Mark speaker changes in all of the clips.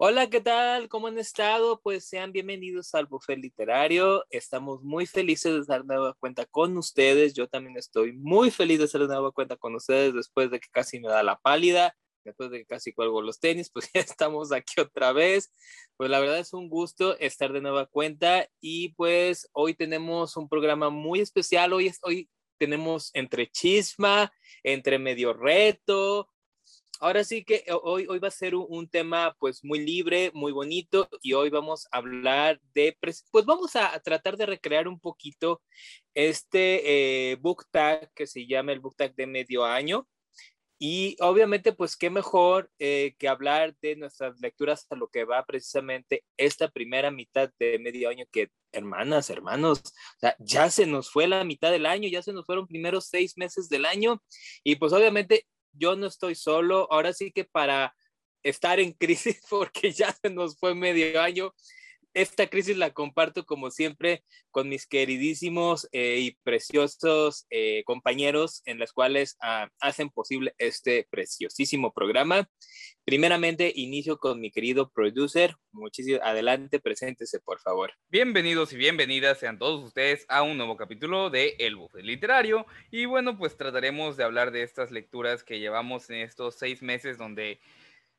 Speaker 1: Hola, ¿qué tal? ¿Cómo han estado? Pues sean bienvenidos al Buffet Literario. Estamos muy felices de dar nueva cuenta con ustedes. Yo también estoy muy feliz de hacer nueva cuenta con ustedes después de que casi me da la pálida, después de que casi cuelgo los tenis, pues ya estamos aquí otra vez. Pues la verdad es un gusto estar de nueva cuenta y pues hoy tenemos un programa muy especial. Hoy, es, hoy tenemos entre chisma, entre medio reto, ahora sí que hoy, hoy va a ser un, tema pues muy libre, muy bonito y hoy vamos a hablar de, pues vamos a tratar de recrear un poquito este eh, book tag que se llama el book tag de medio año. Y obviamente, pues qué mejor eh, que hablar de nuestras lecturas a lo que va precisamente esta primera mitad de medio año, que hermanas, hermanos, ya se nos fue la mitad del año, ya se nos fueron primeros seis meses del año. Y pues obviamente yo no estoy solo, ahora sí que para estar en crisis, porque ya se nos fue medio año, esta crisis la comparto como siempre con mis queridísimos eh, y preciosos eh, compañeros en las cuales ah, hacen posible este preciosísimo programa. Primeramente, inicio con mi querido producer. Muchísimo adelante, preséntese, por favor.
Speaker 2: Bienvenidos y bienvenidas sean todos ustedes a un nuevo capítulo de El Buffet Literario. Y bueno, pues trataremos de hablar de estas lecturas que llevamos en estos seis meses donde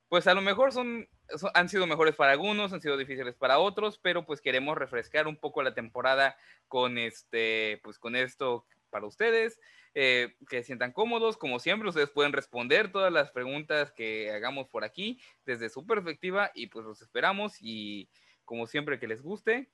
Speaker 2: pues a lo mejor son, han sido mejores para algunos, han sido difíciles para otros, pero pues queremos refrescar un poco la temporada con este, pues con esto para ustedes, eh, que se sientan cómodos, como siempre, ustedes pueden responder todas las preguntas que hagamos por aquí desde su perspectiva y pues los esperamos y como siempre que les guste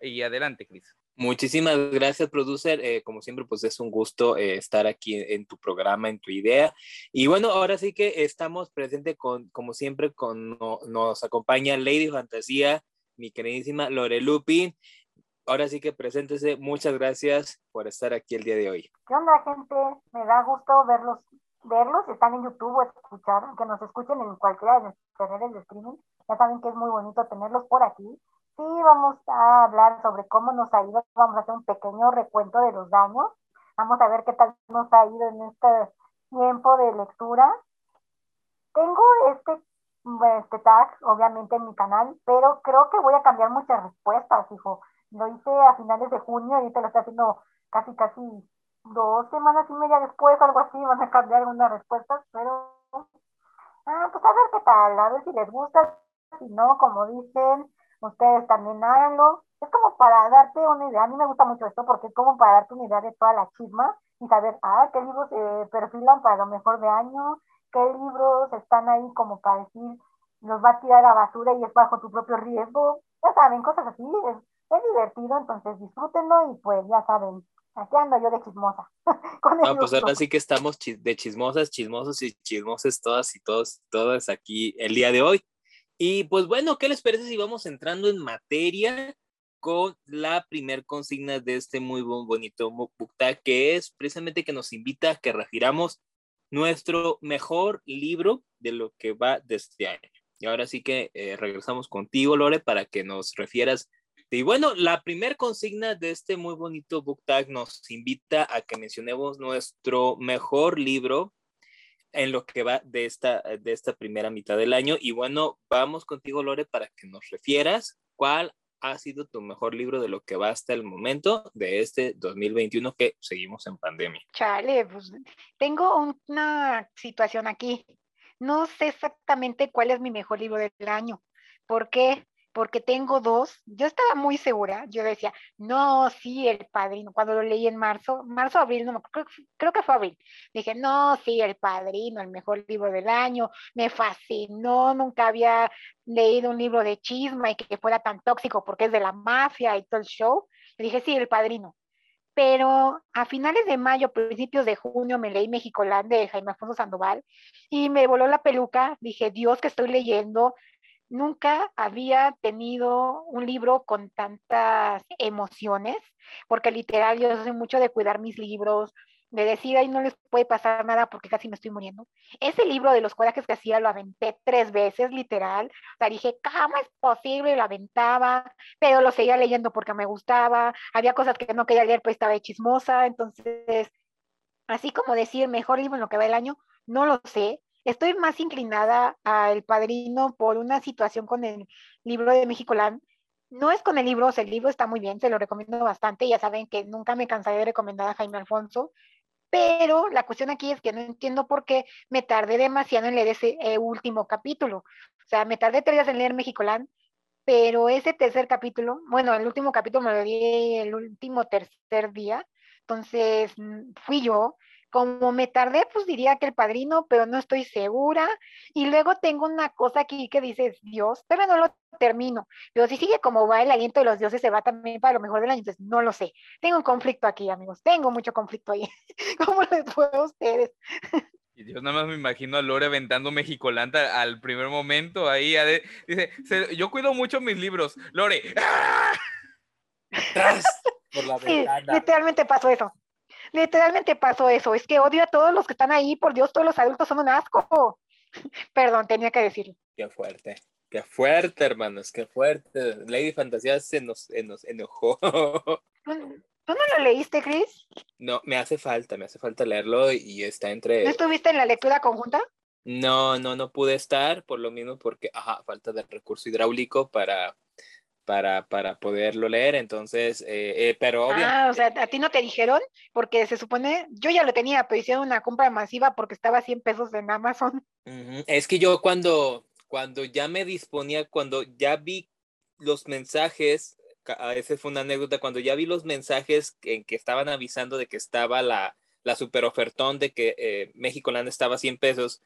Speaker 2: y adelante, Cris.
Speaker 1: Muchísimas gracias, producer. Eh, como siempre, pues es un gusto eh, estar aquí en, tu programa, en tu idea. Y bueno, ahora sí que estamos presentes con, como siempre, con nos acompaña Lady Fantasía, mi queridísima Lore Lupi. Ahora sí que preséntese. Muchas gracias por estar aquí el día de hoy.
Speaker 3: ¿Qué onda, gente? Me da gusto verlos, verlos. Están en YouTube o escuchar, que nos escuchen en cualquiera de los canales de streaming. Ya saben que es muy bonito tenerlos por aquí. Sí, vamos a hablar sobre cómo nos ha ido. Vamos a hacer un pequeño recuento de los daños. Vamos a ver qué tal nos ha ido en este tiempo de lectura. Tengo este, este tag, obviamente, en mi canal, pero creo que voy a cambiar muchas respuestas, hijo. Lo hice a finales de junio, ahorita lo estoy haciendo casi, casi dos semanas y media después, algo así, van a cambiar algunas respuestas, pero ah, pues a ver qué tal, a ver si les gusta, si no, como dicen, ustedes también háganlo. Es como para darte una idea, a mí me gusta mucho esto porque es como para darte una idea de toda la chisma y saber, ah, qué libros se perfilan para lo mejor de año, qué libros están ahí como para decir, los va a tirar a basura y es bajo tu propio riesgo. Ya saben, cosas así, es, es divertido, entonces disfrútenlo y pues ya saben, aquí ando yo de chismosa.
Speaker 1: no, pues ahora sí que estamos de chismosas, chismosos y chismosas todas y todos, todas aquí el día de hoy. Y pues bueno, ¿qué les parece si vamos entrando en materia con la primer consigna de este muy bonito book que es precisamente que nos invita a que refiramos nuestro mejor libro de lo que va de este año. Y ahora sí que eh, regresamos contigo, Lore, para que nos refieras. Y bueno, la primer consigna de este muy bonito book tag nos invita a que mencionemos nuestro mejor libro en lo que va de esta, de esta primera mitad del año. Y bueno, vamos contigo, Lore, para que nos refieras cuál ha sido tu mejor libro de lo que va hasta el momento de este 2021 que seguimos en pandemia.
Speaker 3: Chale, pues tengo una situación aquí. No sé exactamente cuál es mi mejor libro del año. ¿Por qué? Porque tengo dos, yo estaba muy segura, yo decía, no, sí, el padrino, cuando lo leí en marzo, marzo, abril, no, creo, creo que fue abril, dije, no, sí, el padrino, el mejor libro del año, me fascinó, nunca había leído un libro de chisma y que fuera tan tóxico porque es de la mafia y todo el show, le dije, sí, el padrino. Pero a finales de mayo, principios de junio, me leí Mexicolán de Jaime Alfonso Sandoval y me voló la peluca. Dije, Dios, que estoy leyendo, nunca había tenido un libro con tantas emociones, porque literal yo soy mucho de cuidar mis libros, de decir, ay, no les puede pasar nada porque casi me estoy muriendo. Ese libro de los corajes que hacía lo aventé tres veces, literal. O sea, dije, ¿cómo es posible? Lo aventaba, pero lo seguía leyendo porque me gustaba. Había cosas que no quería leer, pues estaba chismosa. Entonces, así como decir, mejor libro en lo que va el año, no lo sé estoy más inclinada al padrino por una situación con el libro de Land. No es con el libro, o sea, el libro está muy bien, se lo recomiendo bastante. Ya saben que nunca me cansaré de recomendar a Jaime Alfonso, pero la cuestión aquí es que no entiendo por qué me tardé demasiado en leer ese eh, último capítulo. O sea, me tardé tres días en leer Land, pero ese tercer capítulo, bueno, el último capítulo me lo di el último tercer día, entonces mm, fui yo como me tardé, pues diría que el padrino, pero no estoy segura. Y luego tengo una cosa aquí que dices, Dios, pero no lo termino. Pero si sigue como va el aliento de los dioses, se va también para lo mejor del año. Entonces, no lo sé. Tengo un conflicto aquí, amigos. Tengo mucho conflicto ahí. ¿Cómo les fue a ustedes?
Speaker 2: Y Dios, nada más me imagino a Lore aventando Mexicolanta al primer momento ahí. dice, yo cuido mucho mis libros. Lore. ¡ah!
Speaker 3: Por la sí, literalmente pasó eso. Literalmente pasó eso. Es que odio a todos los que están ahí. Por Dios, todos los adultos son un asco. Perdón, tenía que decirlo.
Speaker 1: Qué fuerte. Qué fuerte, hermanos. Qué fuerte. Lady Fantasía se nos, nos enojó.
Speaker 3: ¿Tú no lo leíste, Chris?
Speaker 1: No, me hace falta, me hace falta leerlo y está entre...
Speaker 3: ¿No estuviste en la lectura conjunta?
Speaker 1: No, no, no pude estar, por lo mismo porque, ajá, falta de recurso hidráulico para, para, para poderlo leer, entonces, eh, eh, pero
Speaker 3: obviamente... Ah, o sea, a ti no te dijeron, porque se supone, yo ya lo tenía, pero hicieron una compra masiva porque estaba a 100 pesos en Amazon.
Speaker 1: Es que yo cuando, cuando ya me disponía, cuando ya vi los mensajes, esa fue una anécdota, cuando ya vi los mensajes en que estaban avisando de que estaba la, la super ofertón de que eh, México Land estaba a 100 pesos,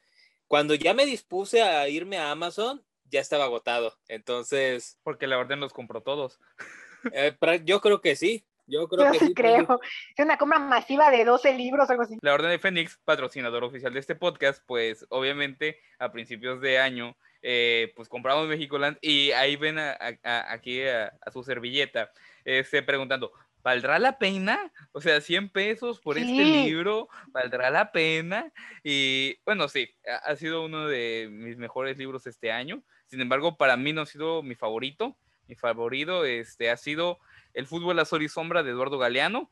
Speaker 1: cuando ya me dispuse a irme a Amazon, ya estaba agotado. Entonces.
Speaker 2: Porque la orden los compró todos.
Speaker 1: Eh, yo creo que sí. Yo creo que sí.
Speaker 3: Creo. Es una compra masiva de 12 libros o algo así.
Speaker 2: La Orden de Fénix, patrocinador oficial de este podcast, pues obviamente a principios de año, eh, pues compramos Mexicoland y ahí ven aquí a, su servilleta, este, preguntando, ¿valdrá la pena? O sea, 100 pesos por este libro, ¿valdrá la pena? Y bueno, sí, ha sido uno de mis mejores libros este año. Sin embargo, para mí no ha sido mi favorito. Mi favorito este, ha sido El fútbol a sol y sombra de Eduardo Galeano.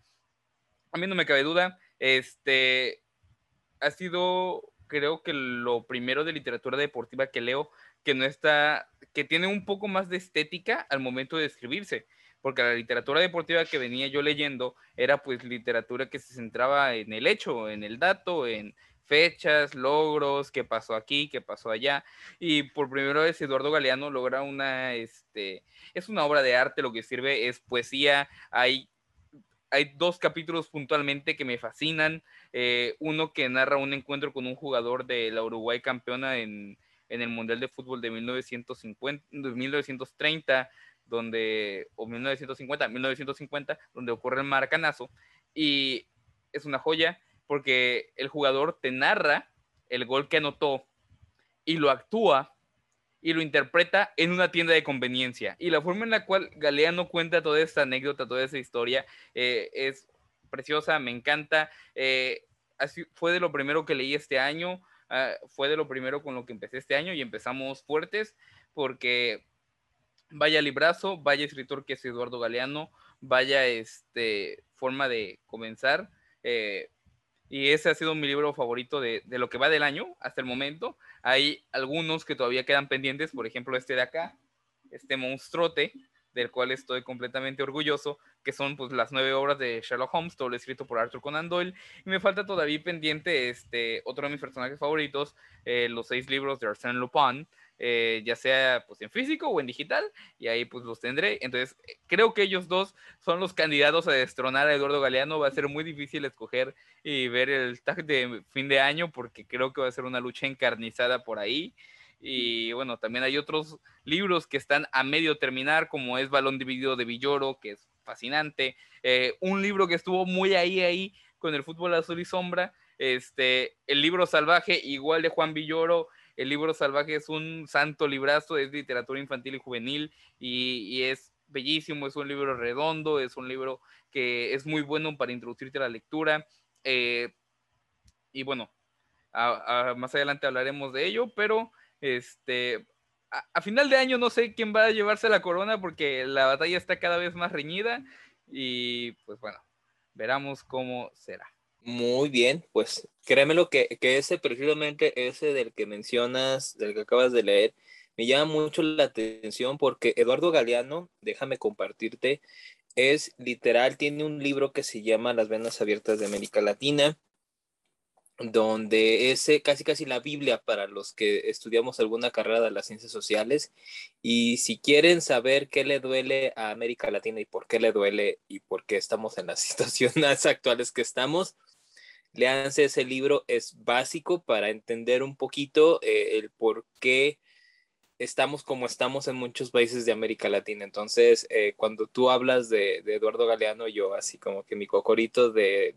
Speaker 2: A mí no me cabe duda. Este ha sido, creo que lo primero de literatura deportiva que leo que no está, que tiene un poco más de estética al momento de escribirse porque la literatura deportiva que venía yo leyendo era pues literatura que se centraba en el hecho, en el dato, en fechas, logros, qué pasó aquí, qué pasó allá. Y por primera vez Eduardo Galeano logra una, este, es una obra de arte, lo que sirve es poesía, hay, hay dos capítulos puntualmente que me fascinan, eh, uno que narra un encuentro con un jugador de la Uruguay campeona en, en el Mundial de Fútbol de 1950, 1930, donde, o 1950, 1950, donde ocurre el maracanazo, y es una joya porque el jugador te narra el gol que anotó y lo actúa y lo interpreta en una tienda de conveniencia. Y la forma en la cual Galeano cuenta toda esta anécdota, toda esa historia, eh, es preciosa, me encanta. Eh, así, fue de lo primero que leí este año, ah, fue de lo primero con lo que empecé este año y empezamos fuertes porque vaya librazo, vaya escritor que es Eduardo Galeano, vaya este, forma de comenzar. Eh, y ese ha sido mi libro favorito de, de, lo que va del año hasta el momento. Hay algunos que todavía quedan pendientes, por ejemplo este de acá, este monstruote, del cual estoy completamente orgulloso, que son pues las nueve obras de Sherlock Holmes, todo escrito por Arthur Conan Doyle, y me falta todavía pendiente este, otro de mis personajes favoritos, eh, los seis libros de Arsène Lupin, eh, ya sea pues en físico o en digital, y ahí pues los tendré. Entonces, creo que ellos dos son los candidatos a destronar a Eduardo Galeano. Va a ser muy difícil escoger y ver el tag de fin de año, porque creo que va a ser una lucha encarnizada por ahí. Y bueno, también hay otros libros que están a medio terminar, como es Balón Dividido de Villoro, que es fascinante. Eh, un libro que estuvo muy ahí, ahí, con el fútbol azul y sombra. Este, el libro salvaje, igual de Juan Villoro, el libro salvaje es un santo librazo, es literatura infantil y juvenil y, es bellísimo, es un libro redondo, es un libro que es muy bueno para introducirte a la lectura. Eh, y bueno, más adelante hablaremos de ello, pero este, a, final de año no sé quién va a llevarse la corona porque la batalla está cada vez más reñida y pues bueno, veremos cómo será.
Speaker 1: Muy bien, pues créeme lo que, que ese precisamente, ese del que mencionas, del que acabas de leer, me llama mucho la atención porque Eduardo Galeano, déjame compartirte, es literal, tiene un libro que se llama Las Venas Abiertas de América Latina, donde es casi casi la Biblia para los que estudiamos alguna carrera de las ciencias sociales. Y si quieren saber qué le duele a América Latina y por qué le duele y por qué estamos en las situaciones actuales que estamos, léanse ese libro, es básico para entender un poquito eh, el por qué estamos como estamos en muchos países de América Latina. Entonces, eh, cuando tú hablas de, Eduardo Galeano, yo así como que mi cocorito de,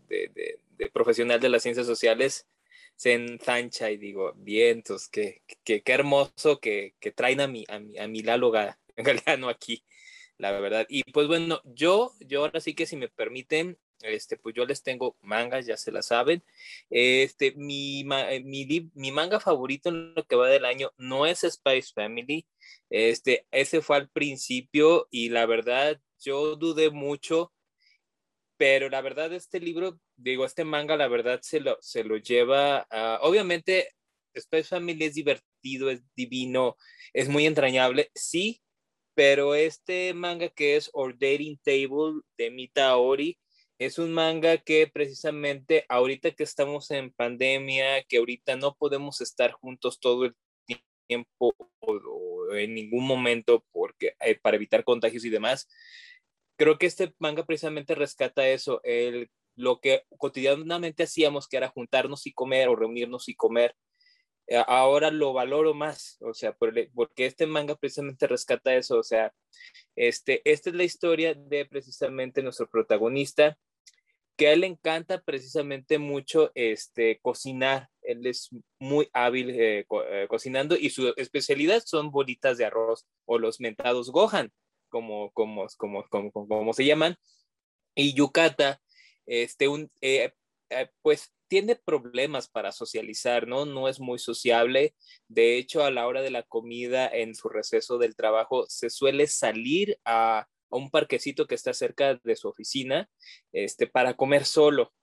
Speaker 1: profesional de las ciencias sociales se ensancha y digo, vientos, qué, qué, qué hermoso que, que, traen a mi, a mi, a mi Lalo Galeano aquí, la verdad. Y pues bueno, yo, yo ahora sí que si me permiten, este, pues yo les tengo mangas, ya se la saben. Este, mi, eh, mi, mi, manga favorito en lo que va del año no es Spice Family. Este, ese fue al principio y la verdad yo dudé mucho, pero la verdad este libro, digo, este manga, la verdad se lo, se lo lleva, obviamente Spice Family es divertido, es divino, es muy entrañable, sí, pero este manga que es Our Dating Table de Mita Ori, es un manga que precisamente ahorita que estamos en pandemia, que ahorita no podemos estar juntos todo el tiempo o, en ningún momento porque eh, para evitar contagios y demás, creo que este manga precisamente rescata eso, el, lo que cotidianamente hacíamos, que era juntarnos y comer o reunirnos y comer, ahora lo valoro más, o sea, porque este manga precisamente rescata eso, o sea, este, esta es la historia de precisamente nuestro protagonista, que a él le encanta precisamente mucho este, cocinar, él es muy hábil eh, eh, cocinando y su especialidad son bolitas de arroz o los mentados gohan, como, como, como, como, como se llaman, y Yukata, este, un, pues tiene problemas para socializar, ¿no? No es muy sociable. De hecho, a la hora de la comida, en su receso del trabajo, se suele salir a, un parquecito que está cerca de su oficina este, para comer solo.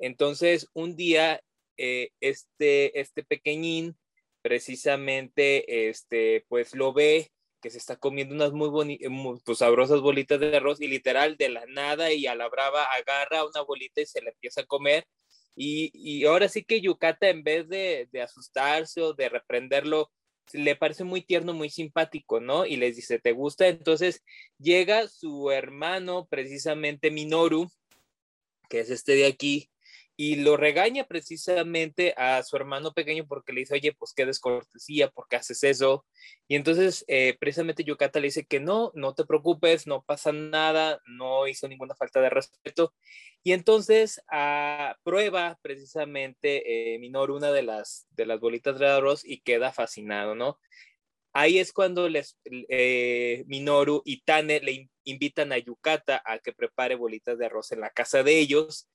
Speaker 1: Entonces, un día, eh, este, este pequeñín precisamente, este, pues lo ve que se está comiendo unas muy, bonitas, pues, sabrosas bolitas de arroz y literal de la nada y a la brava agarra una bolita y se la empieza a comer y, ahora sí que Yucata, en vez de, asustarse o de reprenderlo, le parece muy tierno, muy simpático, ¿no? Y les dice, ¿te gusta? Entonces llega su hermano, precisamente Minoru, que es este de aquí, y lo regaña precisamente a su hermano pequeño porque le dice, oye, pues qué descortesía, ¿por qué haces eso? Y entonces eh, precisamente Yukata le dice que no, no te preocupes, no pasa nada, no hizo ninguna falta de respeto. Y entonces ah, prueba precisamente eh, Minoru una de las, de las bolitas de arroz y queda fascinado, ¿no? Ahí es cuando les, eh, Minoru y Tane le invitan a Yukata a que prepare bolitas de arroz en la casa de ellos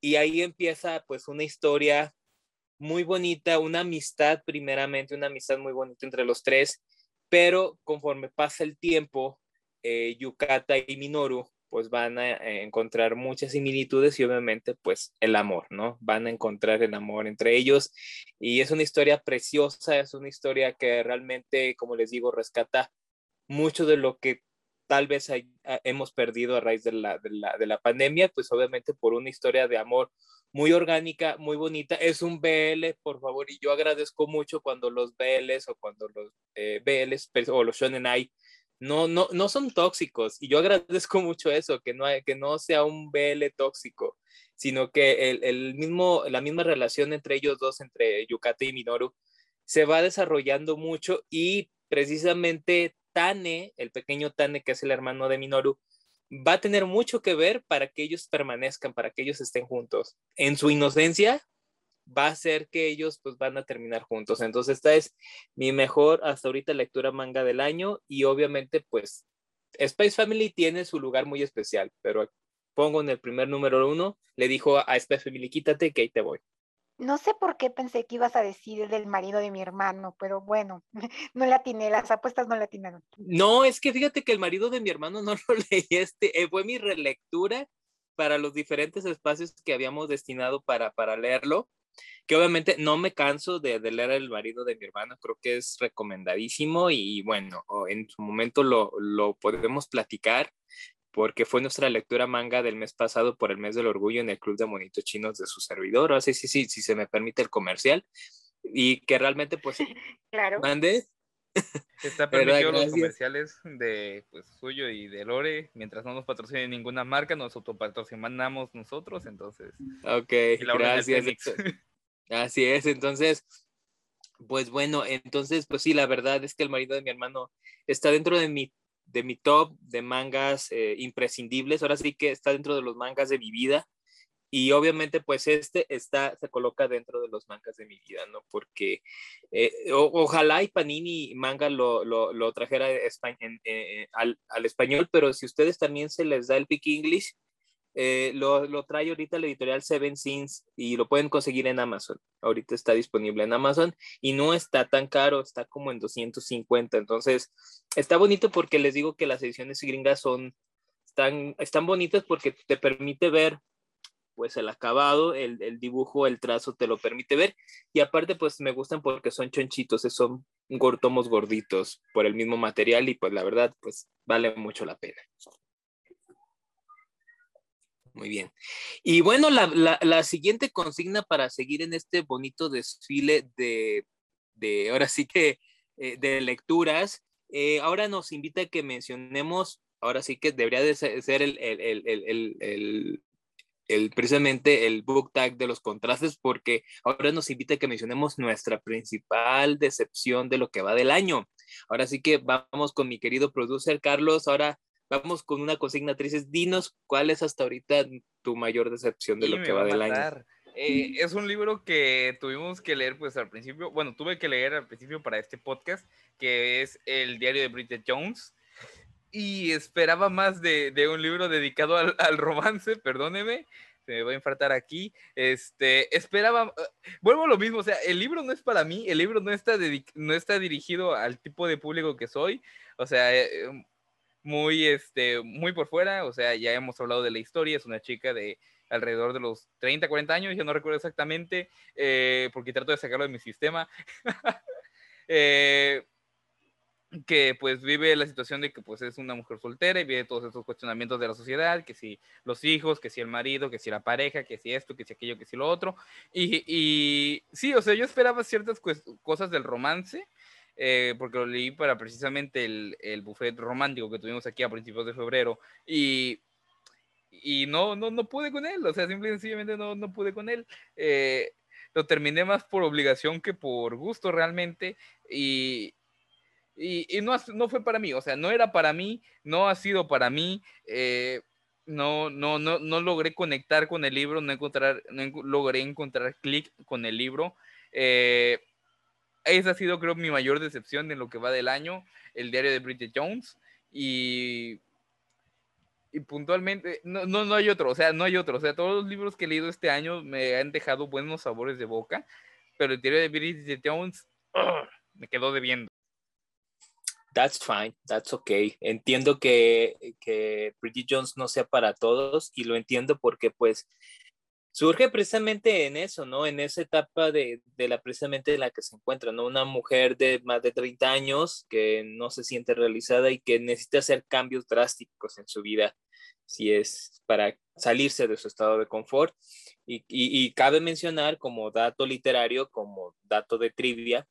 Speaker 1: y ahí empieza pues una historia muy bonita, una amistad primeramente, una amistad muy bonita entre los tres, pero conforme pasa el tiempo, eh, Yukata y Minoru pues van a encontrar muchas similitudes y obviamente pues el amor, ¿no? Van a encontrar el amor entre ellos y es una historia preciosa, es una historia que realmente, como les digo, rescata mucho de lo que tal vez hemos perdido a raíz de la, de, la, de la pandemia, pues obviamente por una historia de amor muy orgánica, muy bonita. Es un BL, por favor, y yo agradezco mucho cuando los BLs o cuando los eh, BLs o los Shonen Ai no, no, no son tóxicos. Y yo agradezco mucho eso, que no, que no sea un BL tóxico, sino que el, el, mismo, la misma relación entre ellos dos, entre Yukata y Minoru, se va desarrollando mucho y precisamente Tane, el pequeño Tane, que es el hermano de Minoru, va a tener mucho que ver para que ellos permanezcan, para que ellos estén juntos. En su inocencia va a ser que ellos pues van a terminar juntos. Entonces esta es mi mejor hasta ahorita lectura manga del año y obviamente pues Space Family tiene su lugar muy especial, pero pongo en el primer número uno, le dijo a Space Family, quítate que ahí te voy.
Speaker 3: No sé por qué pensé que ibas a decir del marido de mi hermano, pero bueno, no le atiné, las apuestas no le atinaron.
Speaker 1: No, es que fíjate que el marido de mi hermano no lo leí, este, eh, fue mi relectura para los diferentes espacios que habíamos destinado para, para leerlo, que obviamente no me canso de, leer El marido de mi hermano, creo que es recomendadísimo y bueno, en su momento lo, lo podemos platicar porque fue nuestra lectura manga del mes pasado por el mes del orgullo en el Club de Monitos Chinos de su servidor, así sí, sí, si se me permite el comercial, y que realmente pues...
Speaker 3: claro.
Speaker 1: Mande.
Speaker 2: Está permitido los comerciales de pues, suyo y de Lore, mientras no nos patrocine ninguna marca, nos autopatrocinamos nosotros, entonces.
Speaker 1: Ok, gracias. Así es, entonces, pues bueno, entonces, pues sí, la verdad es que el marido de mi hermano está dentro de mi, de mi top de mangas eh, imprescindibles, ahora sí que está dentro de los mangas de mi vida. Y obviamente, pues este está, se coloca dentro de los mangas de mi vida, ¿no? Porque eh, ojalá y Panini manga lo, lo, lo trajera eh, al, al, español, pero si ustedes también se les da el Pick English, eh, lo, lo, trae ahorita la editorial Seven Sins y lo pueden conseguir en Amazon. Ahorita está disponible en Amazon y no está tan caro, está como en 250. Entonces, está bonito porque les digo que las ediciones gringas son, están, están bonitas porque te permite ver pues el acabado, el, dibujo, el trazo te lo permite ver. Y aparte, pues me gustan porque son chonchitos, son tomos gorditos por el mismo material y pues la verdad, pues vale mucho la pena. Muy bien. Y bueno, la, la, siguiente consigna para seguir en este bonito desfile de, de ahora sí que, eh, de lecturas, eh, ahora nos invita a que mencionemos, ahora sí que debería de ser el, el, el, el, precisamente el book tag de los contrastes, porque ahora nos invita a que mencionemos nuestra principal decepción de lo que va del año. Ahora sí que vamos con mi querido producer Carlos. Ahora vamos con una consigna. Dinos cuál es hasta ahorita tu mayor decepción de lo que va, del año.
Speaker 2: Eh, es un libro que tuvimos que leer pues al principio, bueno, tuve que leer al principio para este podcast, que es el diario de Bridget Jones y esperaba más de, de un libro dedicado al, al, romance, perdóneme, se me va a infartar aquí. Este, esperaba, vuelvo a lo mismo, o sea, el libro no es para mí, el libro no está, no está dirigido al tipo de público que soy, o sea, eh, muy, este, muy por fuera, o sea, ya hemos hablado de la historia, es una chica de alrededor de los 30, 40 años, yo no recuerdo exactamente, eh, porque trato de sacarlo de mi sistema. eh, que pues vive la situación de que pues es una mujer soltera y vive todos esos cuestionamientos de la sociedad, que si los hijos, que si el marido, que si la pareja, que si esto, que si aquello, que si lo otro. Y, y sí, o sea, yo esperaba ciertas cosas del romance, eh, porque lo leí para precisamente el, el, buffet romántico que tuvimos aquí a principios de febrero y, y no, no, no pude con él, o sea, simple y sencillamente no, no pude con él. Eh, lo terminé más por obligación que por gusto realmente y, y, no, no, fue para mí, o sea, no era para mí, no ha sido para mí, eh, no, no, no, no logré conectar con el libro, no, encontrar, no logré encontrar clic con el libro. Eh, esa ha sido, creo, mi mayor decepción en lo que va del año, el diario de Bridget Jones. Y, y puntualmente, no, no, no hay otro, o sea, no hay otro. O sea, todos los libros que he leído este año me han dejado buenos sabores de boca, pero el diario de Bridget Jones me quedó debiendo.
Speaker 1: That's fine, that's okay. Entiendo que, que Bridget Jones no sea para todos y lo entiendo porque pues surge precisamente en eso, ¿no? En esa etapa de, de, la precisamente en la que se encuentra, ¿no? Una mujer de más de 30 años que no se siente realizada y que necesita hacer cambios drásticos en su vida si es para salirse de su estado de confort. Y, y, y cabe mencionar como dato literario, como dato de trivia,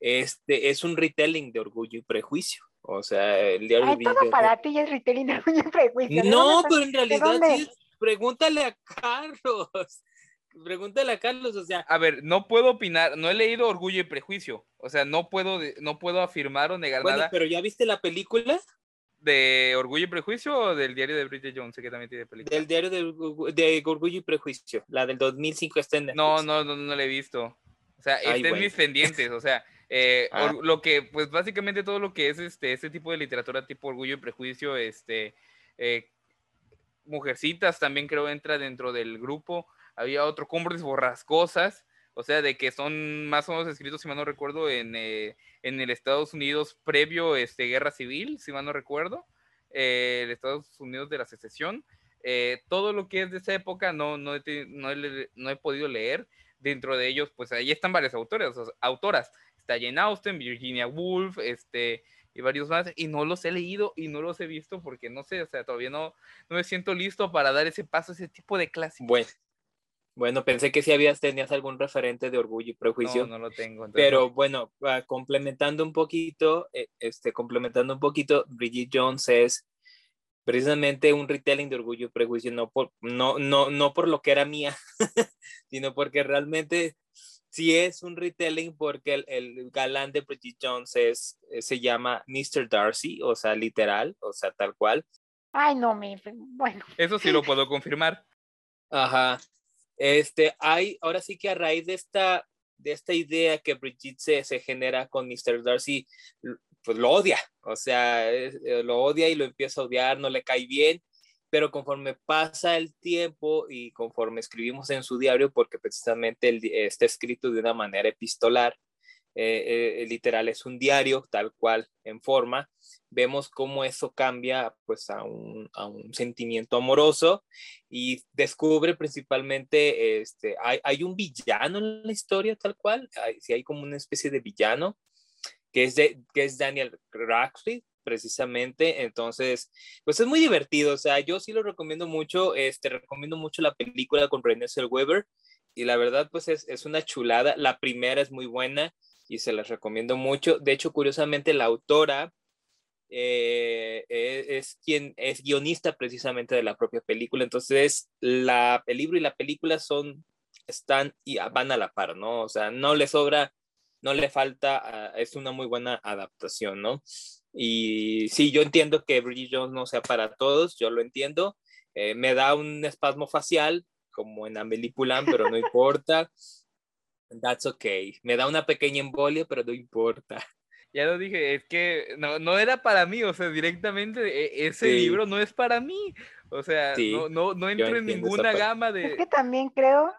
Speaker 1: este es un retelling de Orgullo y Prejuicio. O sea, el diario
Speaker 3: Ay, todo para ti es retelling de Orgullo y Prejuicio.
Speaker 1: No, pero en realidad sí, pregúntale a Carlos. Pregúntale a Carlos, o sea.
Speaker 2: A ver, no puedo opinar, no he leído Orgullo y Prejuicio. O sea, no puedo, no puedo afirmar o negar bueno, nada.
Speaker 1: Pero ¿ya viste la película?
Speaker 2: ¿De Orgullo y Prejuicio o del diario de Bridget Jones, que también tiene película?
Speaker 1: Del diario de, de Orgullo y Prejuicio, la del 2005 está en
Speaker 2: No, no, no, no la he visto. O sea, Ay, está en mis pendientes, o sea, eh, ah. Lo que, pues básicamente todo lo que es este, este tipo de literatura tipo Orgullo y Prejuicio, este, eh, Mujercitas también creo entra dentro del grupo. Había otro, Cumbres Borrascosas, o sea, de que son más o menos escritos, si mal no recuerdo, en, eh, en el Estados Unidos previo este, Guerra Civil, si mal no recuerdo, eh, el Estados Unidos de la secesión. eh, todo lo que es de esa época no, no, he, no, he, podido leer. Dentro de ellos, pues ahí están varias autoras, autoras. Está Jane Austen, Virginia Woolf, este, y varios más, y no los he leído y no los he visto porque no sé, o sea, todavía no, no me siento listo para dar ese paso, ese tipo de clase.
Speaker 1: Bueno, bueno, pensé que si habías, tenías algún referente de orgullo y prejuicio.
Speaker 2: No, no lo tengo.
Speaker 1: Pero bueno, complementando un poquito, eh, este, complementando un poquito, Bridget Jones es precisamente un retelling de orgullo y prejuicio, no por, no, no, no por lo que era mía, sino porque realmente sí es un retelling porque el, el galán de Bridget Jones es, eh, se llama Mr. Darcy, o sea, literal, o sea, tal cual.
Speaker 3: Ay, no, me, bueno.
Speaker 2: Eso sí lo puedo confirmar.
Speaker 1: Ajá. Este, hay, ahora sí que a raíz de esta, de esta idea que Brigitte se, se genera con Mr. Darcy, pues lo odia, o sea, eh, lo odia y lo empieza a odiar, no le cae bien, pero conforme pasa el tiempo y conforme escribimos en su diario, porque precisamente está escrito de una manera epistolar, eh, eh, literal es un diario tal cual en forma, vemos cómo eso cambia pues a un, a un sentimiento amoroso y descubre principalmente, este, hay, hay, un villano en la historia tal cual, hay, sí hay como una especie de villano que es, de, que es Daniel Radcliffe precisamente, entonces, pues es muy divertido, o sea, yo sí lo recomiendo mucho, este, recomiendo mucho la película con René Zellweger, y la verdad, pues es, es una chulada, la primera es muy buena, y se las recomiendo mucho, de hecho, curiosamente, la autora eh, e, es, quien es guionista precisamente de la propia película. Entonces, la, el libro y la película son, están y van a la par, ¿no? O sea, no le sobra, no le falta, ah, es una muy buena adaptación, ¿no? Y sí, yo entiendo que Bridget Jones no sea para todos, yo lo entiendo. Eh, me da un espasmo facial, como en Amelie Poulain, pero no importa. That's okay. Me da una pequeña embolia, pero no importa
Speaker 2: ya lo dije, es que no, no era para mí, o sea, directamente e, ese libro no es para mí, o sea, no, no, no entro en ninguna gama de...
Speaker 3: Es que también creo,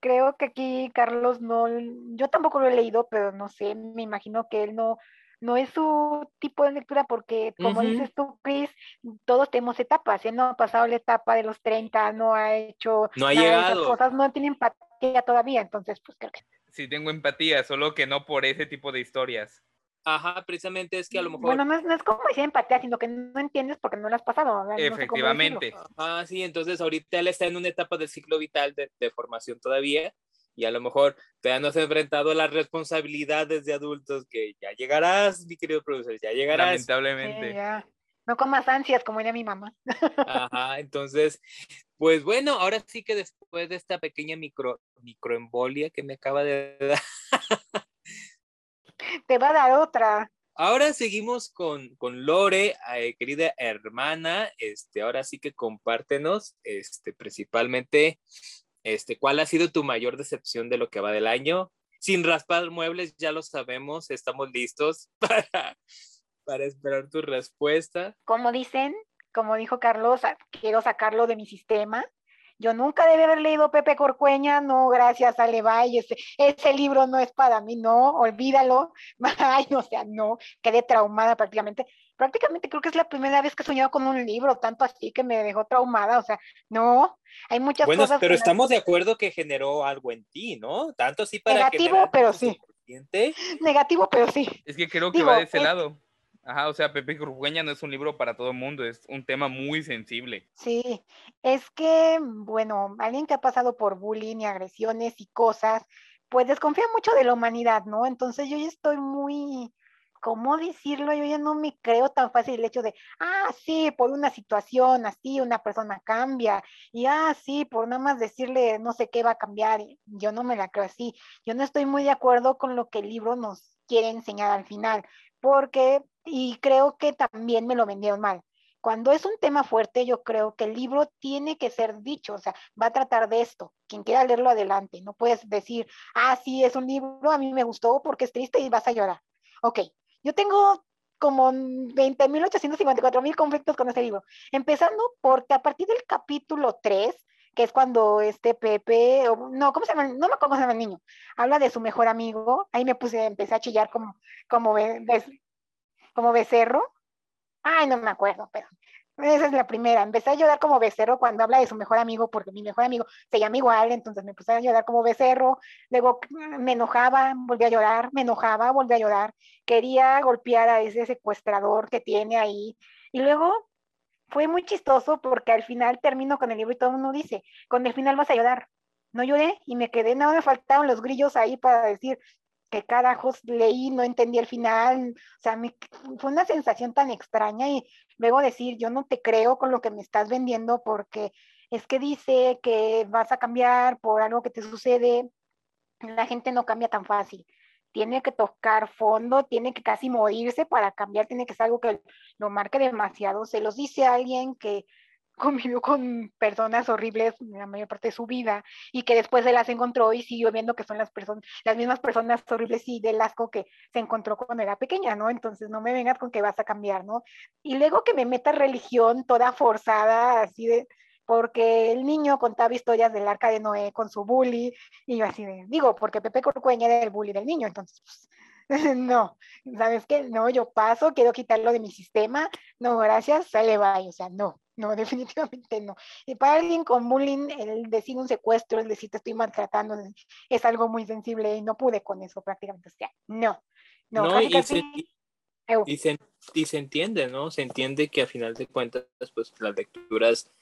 Speaker 3: creo que aquí Carlos no, yo tampoco lo he leído, pero no sé, me imagino que él no, no es su tipo de lectura porque, como dices tú, Chris, todos tenemos etapas, él no ha pasado la etapa de los 30, no ha hecho
Speaker 1: no ha llegado.
Speaker 3: cosas, no tiene empatía todavía, entonces pues creo que...
Speaker 2: Sí, tengo empatía, solo que no por ese tipo de historias.
Speaker 1: Ajá, precisamente es que a lo mejor.
Speaker 3: Bueno, no es, como decir empatía, sino que no entiendes porque no lo has pasado.
Speaker 2: Efectivamente.
Speaker 1: ah, sí, entonces ahorita él está en una etapa del ciclo vital de, de, formación todavía y a lo mejor todavía no se ha enfrentado las responsabilidades de adultos que ya llegarás, mi querido profesor, ya llegarás.
Speaker 2: Lamentablemente.
Speaker 3: ya. No comas ansias, como era mi mamá.
Speaker 1: Ajá, entonces, pues bueno, ahora sí que después de esta pequeña micro, microembolia que me acaba de dar.
Speaker 3: te va a dar otra.
Speaker 1: Ahora seguimos con, con Lore, eh, querida hermana. Este, ahora sí que compártenos, este, principalmente, este, ¿cuál ha sido tu mayor decepción de lo que va del año? Sin raspar muebles, ya lo sabemos, estamos listos para, para esperar tu respuesta.
Speaker 3: Como dicen, como dijo Carlos, quiero sacarlo de mi sistema. Yo nunca debe haber leído Pepe Corcueña, no, gracias a Levi, ese, ese libro no es para mí, no, olvídalo. Ay, o sea, no, quedé traumada prácticamente. Prácticamente creo que es la primera vez que he soñado con un libro, tanto así que me dejó traumada, o sea, no, hay muchas
Speaker 1: bueno,
Speaker 3: cosas.
Speaker 1: pero estamos de acuerdo que generó algo en ti, ¿no? Tanto así para
Speaker 3: Negativo, pero sí. Negativo, pero sí.
Speaker 2: Es que creo que va de ese lado. Ajá, o sea, Pepe Corcueña no es un libro para todo el mundo, es un tema muy sensible.
Speaker 3: Sí, es que, bueno, alguien que ha pasado por bullying y agresiones y cosas, pues desconfía mucho de la humanidad, ¿no? Entonces yo ya estoy muy, ¿cómo decirlo? Yo ya no me creo tan fácil el hecho de, ah, sí, por una situación así una persona cambia, y ah, sí, por nada más decirle no sé qué va a cambiar, yo no me la creo así. Yo no estoy muy de acuerdo con lo que el libro nos quiere enseñar al final, porque y creo que también me lo vendieron mal. Cuando es un tema fuerte, yo creo que el libro tiene que ser dicho, o sea, va a tratar de esto. Quien quiera leerlo adelante, no puedes decir, ah, sí, es un libro, a mí me gustó porque es triste y vas a llorar. Ok, yo tengo como 20.854.000 conflictos con este libro, empezando porque a partir del capítulo 3, que es cuando este Pepe, no, ¿cómo se llama? No me acuerdo cómo se llama el niño, habla de su mejor amigo, ahí me puse, empecé a chillar como, como como becerro. Ay, no me acuerdo, pero Esa es la primera. Empecé a llorar como becerro cuando habla de su mejor amigo, porque mi mejor amigo se llama igual, entonces me puse a llorar como becerro. Luego me enojaba, volví a llorar, me enojaba, volví a llorar. Quería golpear a ese secuestrador que tiene ahí. Y luego fue muy chistoso porque al final termino con el libro y todo el mundo dice, con el final vas a llorar. No lloré y me quedé, no me faltaron los grillos ahí para decir, qué carajos leí, no entendí el final, o sea, fue una sensación tan extraña y luego decir, yo no te creo con lo que me estás vendiendo porque es que dice que vas a cambiar por algo que te sucede, la gente no cambia tan fácil, tiene que tocar fondo, tiene que casi morirse para cambiar, tiene que ser algo que lo marque demasiado, se los dice alguien que convivió con personas horribles la mayor parte de su vida y que después se las encontró y siguió viendo que son las personas, las mismas personas horribles y del asco que se encontró cuando era pequeña, ¿no? Entonces no me vengas con que vas a cambiar, ¿no? Y luego que me meta religión toda forzada, así de, porque el niño contaba historias del arca de Noé con su bully y yo así de, digo, porque Pepe Corcueña era el bully del niño, entonces pues, no, ¿sabes qué? No, yo paso, quiero quitarlo de mi sistema, no, gracias, sale bye, o sea, no, no, definitivamente no. Y para alguien con bullying, el decir un secuestro, el decir te estoy maltratando, es algo muy sensible y no pude con eso prácticamente, o sea, no. No,
Speaker 1: y, se, y, se, entiende, ¿no? Se entiende que a final de cuentas, pues las lecturas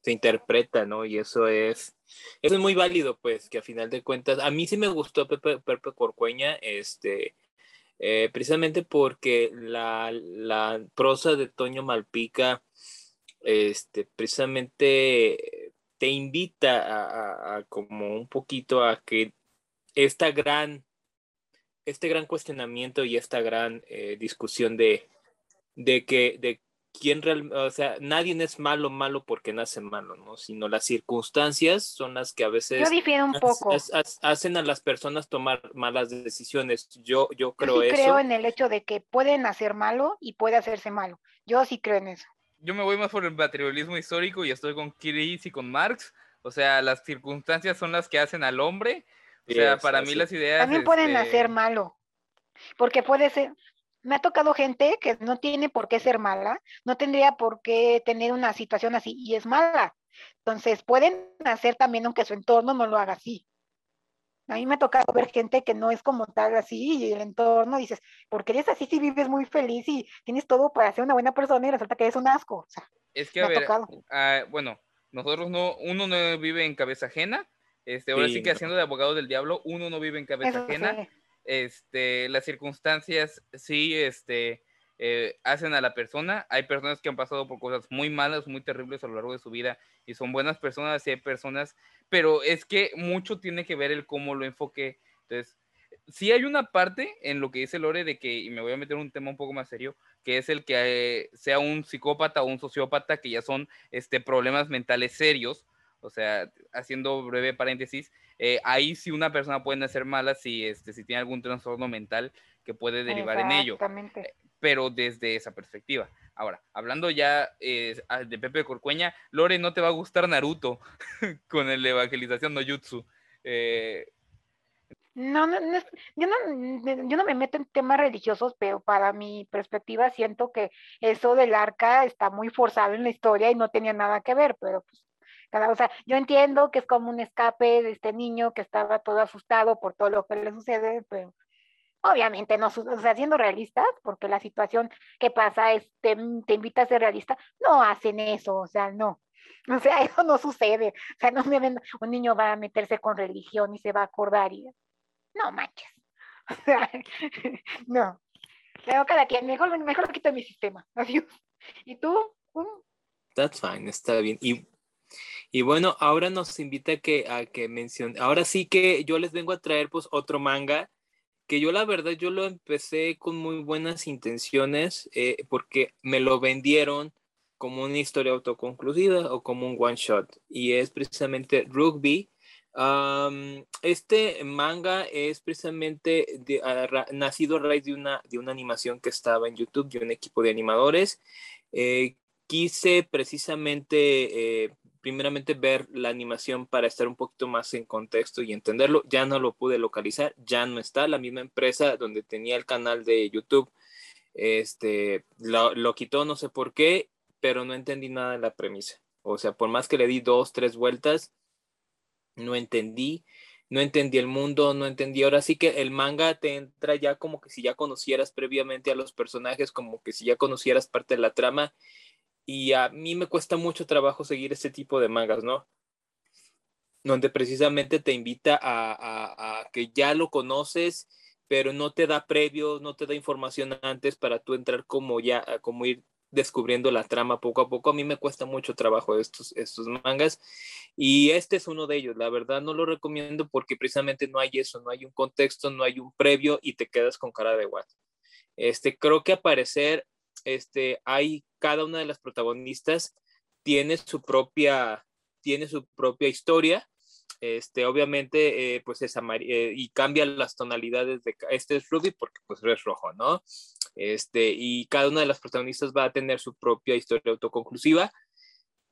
Speaker 1: se interpretan, ¿no? Y eso es, es muy válido, pues, que a final de cuentas, a mí sí me gustó Pepe, Pepe Corcueña, este, eh, precisamente porque la, la, prosa de Toño Malpica, este, precisamente te invita a, como un poquito a que esta gran, este gran cuestionamiento y esta gran eh, discusión de, de que, de quién realmente, o sea, nadie es malo, malo porque nace malo, ¿no? Sino las circunstancias son las que a veces
Speaker 3: yo difiero un poco.
Speaker 1: hacen a las personas tomar malas decisiones. Yo, yo creo
Speaker 3: yo sí creo en el hecho de que pueden hacer malo y puede hacerse malo. Yo sí creo en eso.
Speaker 2: Yo me voy más por el materialismo histórico y estoy con Kiris y con Marx. O sea, las circunstancias son las que hacen al hombre. O sea, para mí las ideas.
Speaker 3: También pueden este hacer malo. Porque puede ser, me ha tocado gente que no tiene por qué ser mala, no tendría por qué tener una situación así y es mala. Entonces pueden hacer también aunque su entorno no lo haga así. A mí me ha tocado ver gente que no es como tal así y el entorno dices, porque eres así si vives muy feliz y tienes todo para ser una buena persona y resulta que eres un asco.
Speaker 2: es que, a ver, ah, bueno, nosotros no, uno no vive en cabeza ajena, este, ahora sí, que haciendo de abogado del diablo, uno no vive en cabeza ajena este, las circunstancias sí este, eh, hacen a la persona. Hay personas que han pasado por cosas muy malas, muy terribles a lo largo de su vida y son buenas personas y personas, pero es que mucho tiene que ver el cómo lo enfoque. Entonces, sí hay una parte en lo que dice Lore de que, y me voy a meter un tema un poco más serio, que es el que eh, sea un psicópata o un sociópata, que ya son este, problemas mentales serios, o sea, haciendo breve paréntesis, eh, ahí sí una persona puede hacer mala si, este, si tiene algún trastorno mental que puede derivar en ello. Eh, pero desde esa perspectiva. Ahora, hablando ya eh, de Pepe Corcueña, Lore, no te va a gustar Naruto con el evangelización no jutsu.
Speaker 3: No, no, no, yo no, yo no me meto en temas religiosos, pero para mi perspectiva siento que eso del arca está muy forzado en la historia y no tenía nada que ver, pero pues o sea, yo entiendo que es como un escape de este niño que estaba todo asustado por todo lo que le sucede, pero obviamente no, o sea, siendo realistas, porque la situación que pasa es, te, te invita a ser realista, no hacen eso, o sea, no. O sea, eso no sucede. O sea, no un niño va a meterse con religión y se va a acordar y no manches. O sea, no. Pero cada quien, mejor, mejor lo quito de mi sistema. Adiós. ¿Y tú?
Speaker 1: That's fine, está bien. Y y bueno, ahora nos invita a que, a que mencione, ahora sí que yo les vengo a traer pues otro manga que yo la verdad yo lo empecé con muy buenas intenciones eh, porque me lo vendieron como una historia autoconclusiva o como un one shot y es precisamente Rugby. este manga es precisamente nacido a raíz de una, de una animación que estaba en YouTube de un equipo de animadores. Eh, quise precisamente eh, primeramente ver la animación para estar un poquito más en contexto y entenderlo. Ya no lo pude localizar, ya no está. La misma empresa donde tenía el canal de YouTube, este, lo, quitó, no sé por qué, pero no entendí nada de la premisa. O sea, por más que le di dos, tres vueltas, no entendí, no entendí el mundo, no entendí. Ahora sí que el manga te entra ya como que si ya conocieras previamente a los personajes, como que si ya conocieras parte de la trama. Y a mí me cuesta mucho trabajo seguir este tipo de mangas, ¿no? Donde precisamente te invita a, que ya lo conoces pero no te da previo, no te da información antes para tú entrar como ya, como ir descubriendo la trama poco a poco. A mí me cuesta mucho trabajo estos, estos mangas y este es uno de ellos. La verdad no lo recomiendo porque precisamente no hay eso, no hay un contexto, no hay un previo y te quedas con cara de guato. Este, creo que aparecer, este, hay cada una de las protagonistas tiene su propia, tiene su propia historia este, obviamente, eh, pues es eh, y cambia las tonalidades de, este es Ruby porque pues es rojo, ¿no? Este, y cada una de las protagonistas va a tener su propia historia autoconclusiva,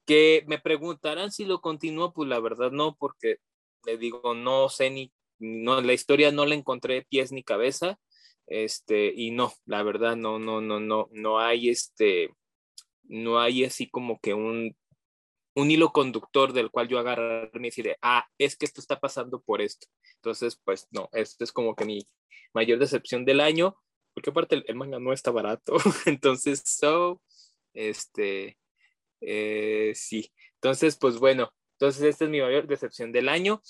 Speaker 1: que me preguntarán si lo continúo, pues la verdad no, porque le digo, no sé ni, no, la historia no le encontré pies ni cabeza, este, y no, la verdad no, no, no, no, no hay este, no hay así como que un un hilo conductor del cual yo agarrarme y decir, ah, es que esto está pasando por esto. Entonces, pues no, esto es como que mi mayor decepción del año, porque aparte el, manga no está barato. Entonces, so, este, eh, sí. Entonces, pues bueno, entonces esta es mi mayor decepción del año.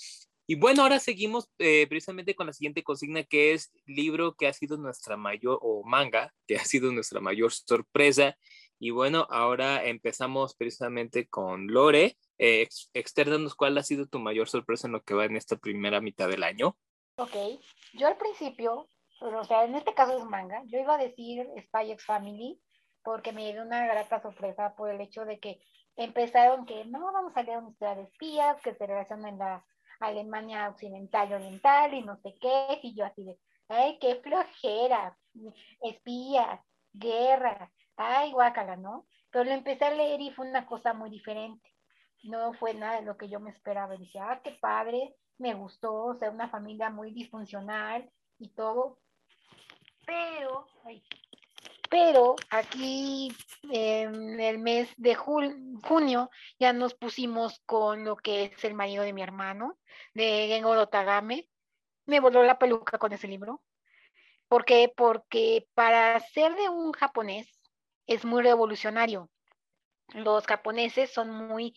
Speaker 1: Y bueno, ahora seguimos eh, precisamente con la siguiente consigna, que es libro que ha sido nuestra mayor, o manga, que ha sido nuestra mayor sorpresa y bueno, ahora empezamos precisamente con Lore. Eh, externanos, ¿cuál ha sido tu mayor sorpresa en lo que va en esta primera mitad del año?
Speaker 3: Ok, yo al principio, o sea, en este caso es manga, yo iba a decir Spy X Family porque me dio una grata sorpresa por el hecho de que empezaron que no, vamos a leer una historia de espías que se relacionan en la Alemania occidental y oriental y no sé qué, y yo así de, ay, qué flojera, espías, guerra, ay, guácala, ¿no? Pero lo empecé a leer y fue una cosa muy diferente. No fue nada de lo que yo me esperaba. Y dije, ah, qué padre, me gustó, o sea, una familia muy disfuncional y todo. Pero, pero aquí en el mes de junio ya nos pusimos con lo que es el marido de mi hermano, de Gengo Tagame. Me voló la peluca con ese libro. ¿Por qué? Porque para ser de un japonés es muy revolucionario. Los japoneses son muy,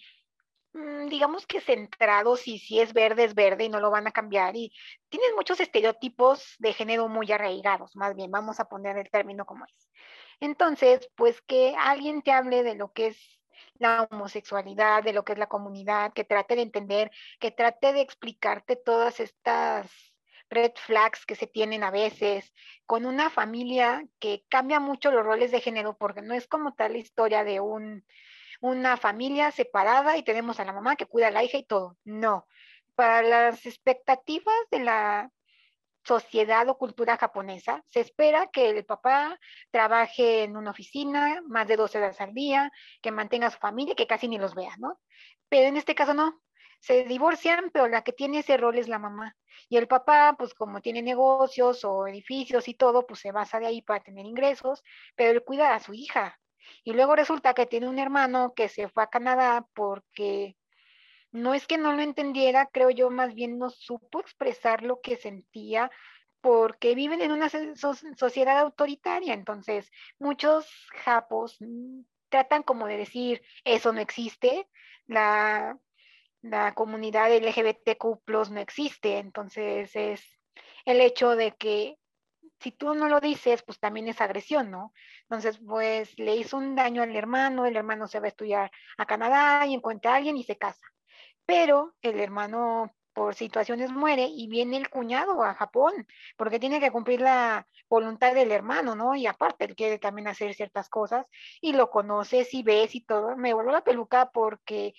Speaker 3: digamos que centrados y si es verde es verde y no lo van a cambiar y tienen muchos estereotipos de género muy arraigados, más bien vamos a poner el término como es. Entonces, pues que alguien te hable de lo que es la homosexualidad, de lo que es la comunidad, que trate de entender, que trate de explicarte todas estas red flags que se tienen a veces, con una familia que cambia mucho los roles de género, porque no es como tal la historia de un, una familia separada y tenemos a la mamá que cuida a la hija y todo. No. Para las expectativas de la sociedad o cultura japonesa, se espera que el papá trabaje en una oficina más de 12 horas al día, que mantenga a su familia, que casi ni los vea, ¿no? Pero en este caso no, se divorcian, pero la que tiene ese rol es la mamá. Y el papá, pues como tiene negocios o edificios y todo, pues se basa de ahí para tener ingresos, pero él cuida a su hija. Y luego resulta que tiene un hermano que se fue a Canadá porque no es que no lo entendiera, creo yo, más bien no supo expresar lo que sentía porque viven en una sociedad autoritaria. Entonces, muchos japos tratan como de decir, eso no existe, la la comunidad LGBTQ no existe, entonces es el hecho de que si tú no lo dices, pues también es agresión, ¿no? Entonces, pues le hizo un daño al hermano, el hermano se va a estudiar a Canadá y encuentra a alguien y se casa. Pero el hermano por situaciones muere y viene el cuñado a Japón, porque tiene que cumplir la voluntad del hermano, ¿no? Y aparte, él quiere también hacer ciertas cosas y lo conoces y ves y todo. Me voló la peluca porque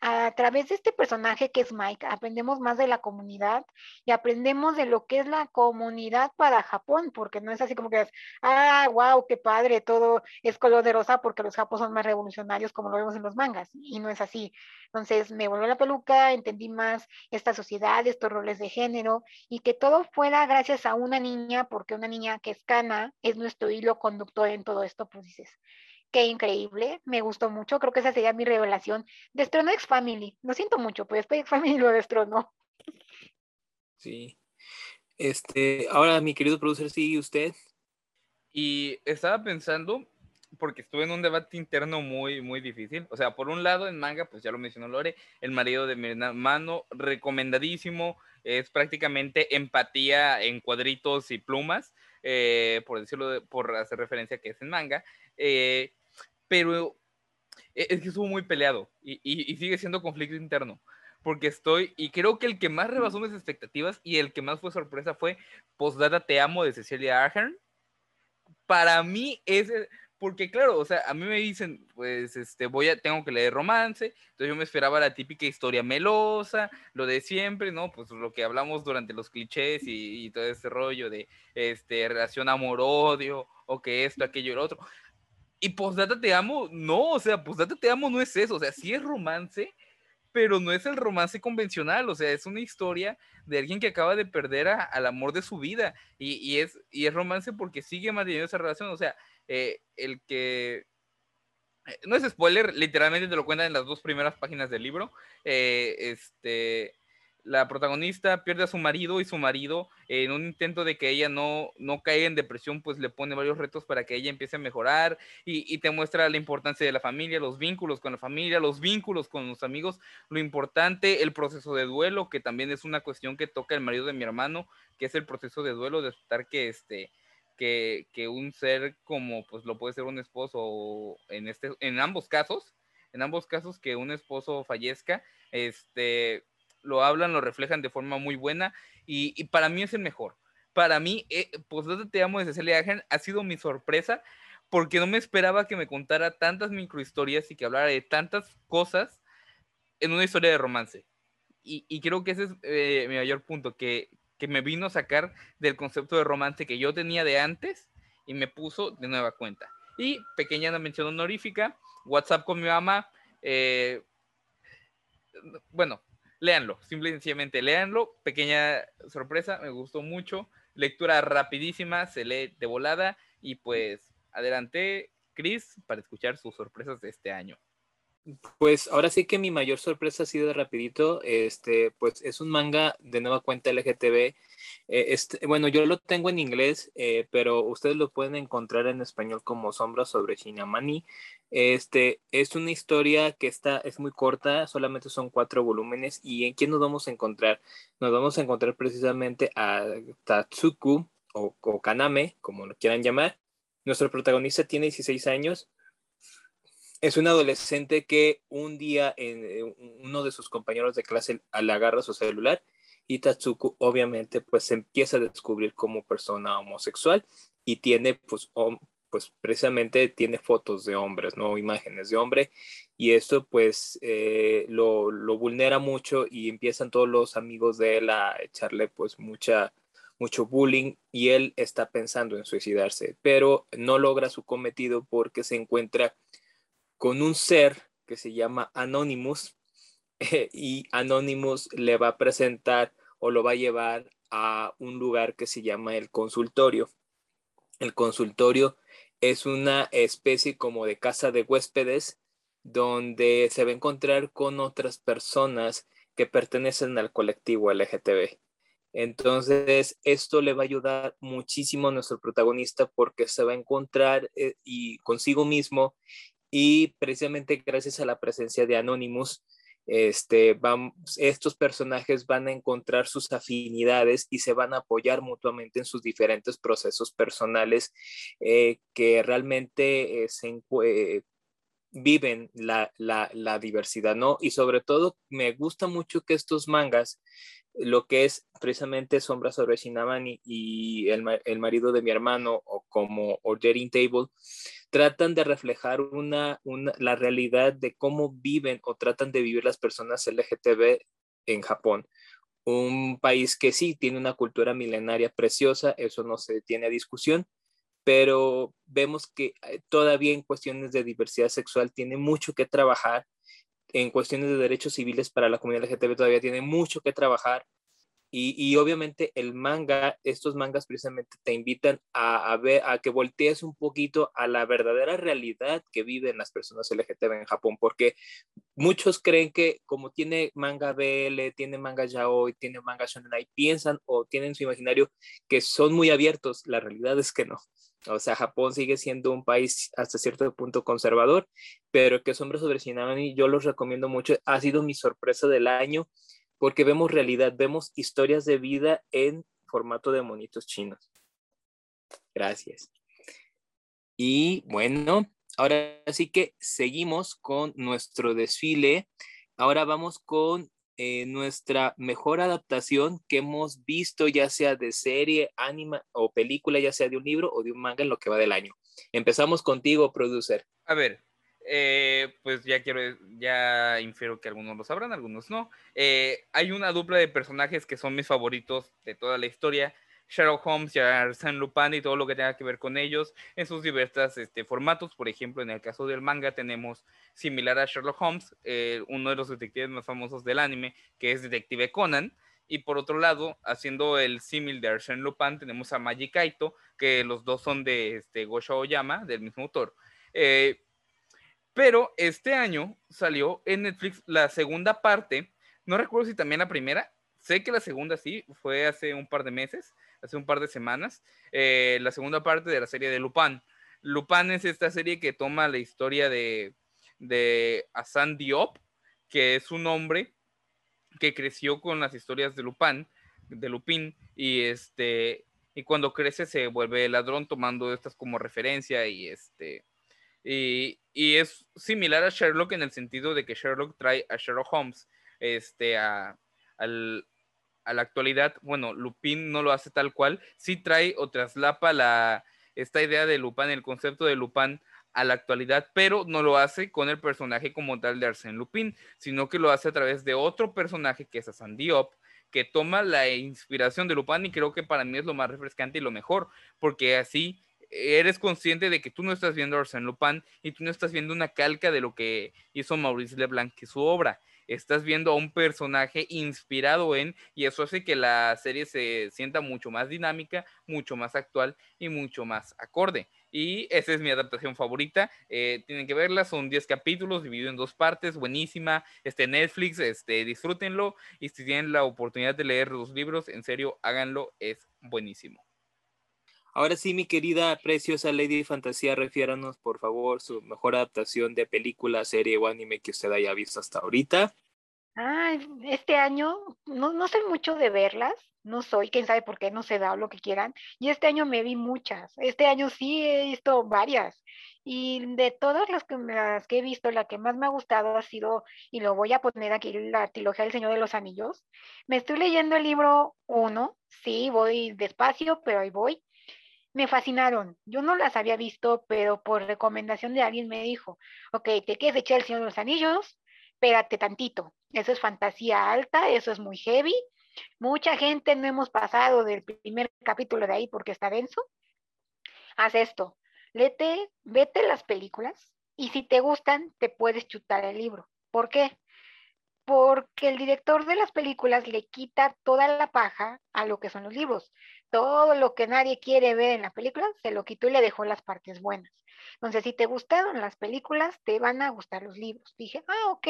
Speaker 3: a través de este personaje que es Mike, aprendemos más de la comunidad y aprendemos de lo que es la comunidad para Japón, porque no es así como que es, ah, wow, qué padre, todo es color de rosa porque los japos son más revolucionarios como lo vemos en los mangas, y no es así. Entonces me volvió la peluca, entendí más esta sociedad, estos roles de género, y que todo fuera gracias a una niña, porque una niña que es cana es nuestro hilo conductor en todo esto, pues dices, qué increíble, me gustó mucho, creo que esa sería mi revelación. Destronó X Family, lo siento mucho, pero X Family lo destronó.
Speaker 1: Sí. Este, ahora mi querido producer, sigue usted.
Speaker 2: Y estaba pensando, porque estuve en un debate interno muy, muy difícil. O sea, por un lado, en manga, pues ya lo mencionó Lore, el marido de mi hermano, recomendadísimo, es prácticamente empatía en cuadritos y plumas, eh, por decirlo, por hacer referencia a que es en manga. Eh, pero e, es que estuvo muy peleado y, y, sigue siendo conflicto interno. Porque estoy, y creo que el que más rebasó mis expectativas y el que más fue sorpresa fue Postdata Te Amo de Cecilia Ahern. Para mí es, porque claro, o sea, a mí me dicen, pues, este, voy a, tengo que leer romance, entonces yo me esperaba la típica historia melosa, lo de siempre, ¿no? Pues lo que hablamos durante los clichés y, todo ese rollo de, este, relación amor-odio, o que esto, aquello y lo otro. Y Postdata Te Amo, no, o sea, Postdata Te Amo no es eso, o sea, sí es romance, pero no es el romance convencional, o sea, es una historia de alguien que acaba de perder al amor de su vida, y, y, es, y es romance porque sigue manteniendo esa relación, o sea, eh, el que... Eh, no es spoiler, literalmente te lo cuentan en las dos primeras páginas del libro. Eh, este, la protagonista pierde a su marido y su marido, en un intento de que ella no, no caiga en depresión, pues le pone varios retos para que ella empiece a mejorar y, y, te muestra la importancia de la familia, los vínculos con la familia, los vínculos con los amigos, lo importante, el proceso de duelo, que también es una cuestión que toca el marido de mi hermano, que es el proceso de duelo, de estar que este que, un ser como pues lo puede ser un esposo en este en ambos casos en ambos casos que un esposo fallezca este lo hablan lo reflejan de forma muy buena y, para mí es el mejor para mí eh, pues te amo de Cecilia Agen ha sido mi sorpresa porque no me esperaba que me contara tantas microhistorias y que hablara de tantas cosas en una historia de romance y, creo que ese es eh, mi mayor punto que que me vino a sacar del concepto de romance que yo tenía de antes y me puso de nueva cuenta. Y pequeña mención honorífica, WhatsApp con mi mamá. Eh, bueno, léanlo, simple y sencillamente léanlo. Pequeña sorpresa, me gustó mucho. Lectura rapidísima, se lee de volada y pues adelante, Chris, para escuchar sus sorpresas de este año.
Speaker 1: Pues ahora sí que mi mayor sorpresa ha sido rapidito, este, pues es un manga de nueva cuenta LGTB. Eh, este, bueno, yo lo tengo en inglés, eh, pero ustedes lo pueden encontrar en español como Sombra sobre Shinamani. Este, es una historia que está, es muy corta, solamente son cuatro volúmenes. ¿Y en quién nos vamos a encontrar? Nos vamos a encontrar precisamente a Tatsuku o, o Kaname, como lo quieran llamar. Nuestro protagonista tiene 16 años es un adolescente que un día en, eh, uno de sus compañeros de clase le agarra su celular y Tatsuku obviamente pues empieza a descubrir como persona homosexual y tiene pues, pues precisamente tiene fotos de hombres, no imágenes de hombre y esto pues eh, lo, lo, vulnera mucho y empiezan todos los amigos de él a echarle pues mucha mucho bullying y él está pensando en suicidarse, pero no logra su cometido porque se encuentra con un ser que se llama Anonymous y Anonymous le va a presentar o lo va a llevar a un lugar que se llama el consultorio. El consultorio es una especie como de casa de huéspedes donde se va a encontrar con otras personas que pertenecen al colectivo LGTB. Entonces, esto le va a ayudar muchísimo a nuestro protagonista porque se va a encontrar eh, y consigo mismo y precisamente gracias a la presencia de Anonymous, este, estos personajes van a encontrar sus afinidades y se van a apoyar mutuamente en sus diferentes procesos personales eh, que realmente eh, se, eh, viven la, la, la, diversidad, ¿no? Y sobre todo me gusta mucho que estos mangas lo que es precisamente Sombra sobre Shinamani y el, el, marido de mi hermano o como Ordering Table, tratan de reflejar una, la realidad de cómo viven o tratan de vivir las personas LGTB en Japón. Un país que sí tiene una cultura milenaria preciosa, eso no se tiene a discusión, pero vemos que eh, todavía en cuestiones de diversidad sexual tiene mucho que trabajar en cuestiones de derechos civiles para la comunidad LGTB todavía tiene mucho que trabajar Y, obviamente el manga, estos mangas precisamente te invitan a, ver, a que voltees un poquito a la verdadera realidad que viven las personas LGTB en Japón, porque muchos creen que como tiene manga BL, tiene manga yaoi, tiene manga shonen, piensan o tienen su imaginario que son muy abiertos. La realidad es que no. O sea, Japón sigue siendo un país hasta cierto punto conservador, pero que Sombra sobre Shinami yo los recomiendo mucho. Ha sido mi sorpresa del año porque vemos realidad, vemos historias de vida en formato de monitos chinos. Gracias. Y bueno, ahora sí que seguimos con nuestro desfile. Ahora vamos con eh, nuestra mejor adaptación que hemos visto, ya sea de serie, anima o película, ya sea de un libro o de un manga en lo que va del año. Empezamos contigo, producer.
Speaker 2: A ver, eh, pues ya quiero, ya infiero que algunos lo sabrán, algunos no. Eh, hay una dupla de personajes que son mis favoritos de toda la historia. Sherlock Holmes y Arsène Lupin y todo lo que tenga que ver con ellos en sus diversos este, formatos. Por ejemplo, en el caso del manga tenemos similar a Sherlock Holmes, eh, uno de los detectives más famosos del anime, que es Detective Conan. Y por otro lado, haciendo el símil de Arsène Lupin, tenemos a Magic Kaito, que los dos son de este, Gosho Oyama, del mismo autor. Pero este año salió en Netflix la segunda parte. No recuerdo si también la primera. Sé que la segunda sí, fue hace un par de meses, hace un par de semanas. Eh, la segunda parte de la serie de Lupin. Lupin es esta serie que toma la historia de, de Hassan Diop, que es un hombre que creció con las historias de Lupin, de Lupin, y este y cuando crece se vuelve ladrón tomando estas como referencia y este y, es similar a Sherlock en el sentido de que Sherlock trae a Sherlock Holmes este, a, la actualidad. Bueno, Lupin no lo hace tal cual, sí trae o traslapa la, esta idea de Lupin, el concepto de Lupin a la actualidad, pero no lo hace con el personaje como tal de Arsène Lupin, sino que lo hace a través de otro personaje que es Hassan Diop, que toma la inspiración de Lupin y creo que para mí es lo más refrescante y lo mejor, porque así eres consciente de que tú no estás viendo Arsène Lupin y tú no estás viendo una calca de lo que hizo Maurice Leblanc, que su obra. Estás viendo a un personaje inspirado en, y eso hace que la serie se sienta mucho más dinámica, mucho más actual y mucho más acorde. Y esa es mi adaptación favorita. Eh, tienen que verla, son 10 capítulos divididos en dos partes, buenísima. Este Netflix, este, disfrútenlo. Y si tienen la oportunidad de leer los libros, en serio, háganlo, es buenísimo.
Speaker 1: Ahora sí, mi querida preciosa Lady Fantasía, refiéranos por favor su mejor adaptación de película, serie o anime que usted haya visto hasta ahorita.
Speaker 3: Ah, este año no, no sé mucho de verlas, no soy, quién sabe por qué, no se da lo que quieran. Y este año me vi muchas, este año sí he visto varias. Y de todas las que, he visto, la que más me ha gustado ha sido, y lo voy a poner aquí, la trilogía del Señor de los Anillos. Me estoy leyendo el libro uno, sí, voy despacio, pero ahí voy me fascinaron. Yo no las había visto, pero por recomendación de alguien me dijo, ok, te quieres echar el Señor de los Anillos, espérate tantito. Eso es fantasía alta, eso es muy heavy. Mucha gente no hemos pasado del primer capítulo de ahí porque está denso. Haz esto, lete, vete las películas y si te gustan, te puedes chutar el libro. ¿Por qué? Porque el director de las películas le quita toda la paja a lo que son los libros todo lo que nadie quiere ver en la película, se lo quitó y le dejó las partes buenas. Entonces, si te gustaron las películas, te van a gustar los libros. Dije, ah, ok,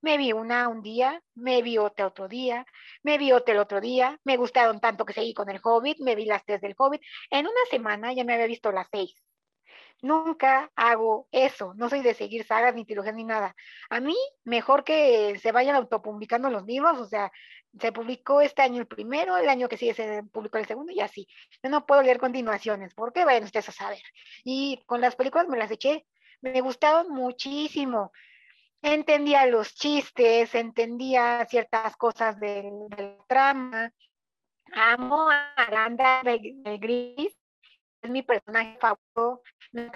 Speaker 3: me vi una un día, me vi otra otro día, me vi otra el otro día, me gustaron tanto que seguí con el Hobbit, me vi las tres del Hobbit. En una semana ya me había visto las seis. Nunca hago eso, no soy de seguir sagas ni trilogías ni nada. A mí, mejor que se vayan autopublicando los libros, o sea, se publicó este año el primero, el año que sigue se publicó el segundo y así. Yo no puedo leer continuaciones, porque vayan ustedes a saber. Y con las películas me las eché, me gustaron muchísimo. Entendía los chistes, entendía ciertas cosas del, trama. Amo a Aranda de Gris, es mi personaje favorito,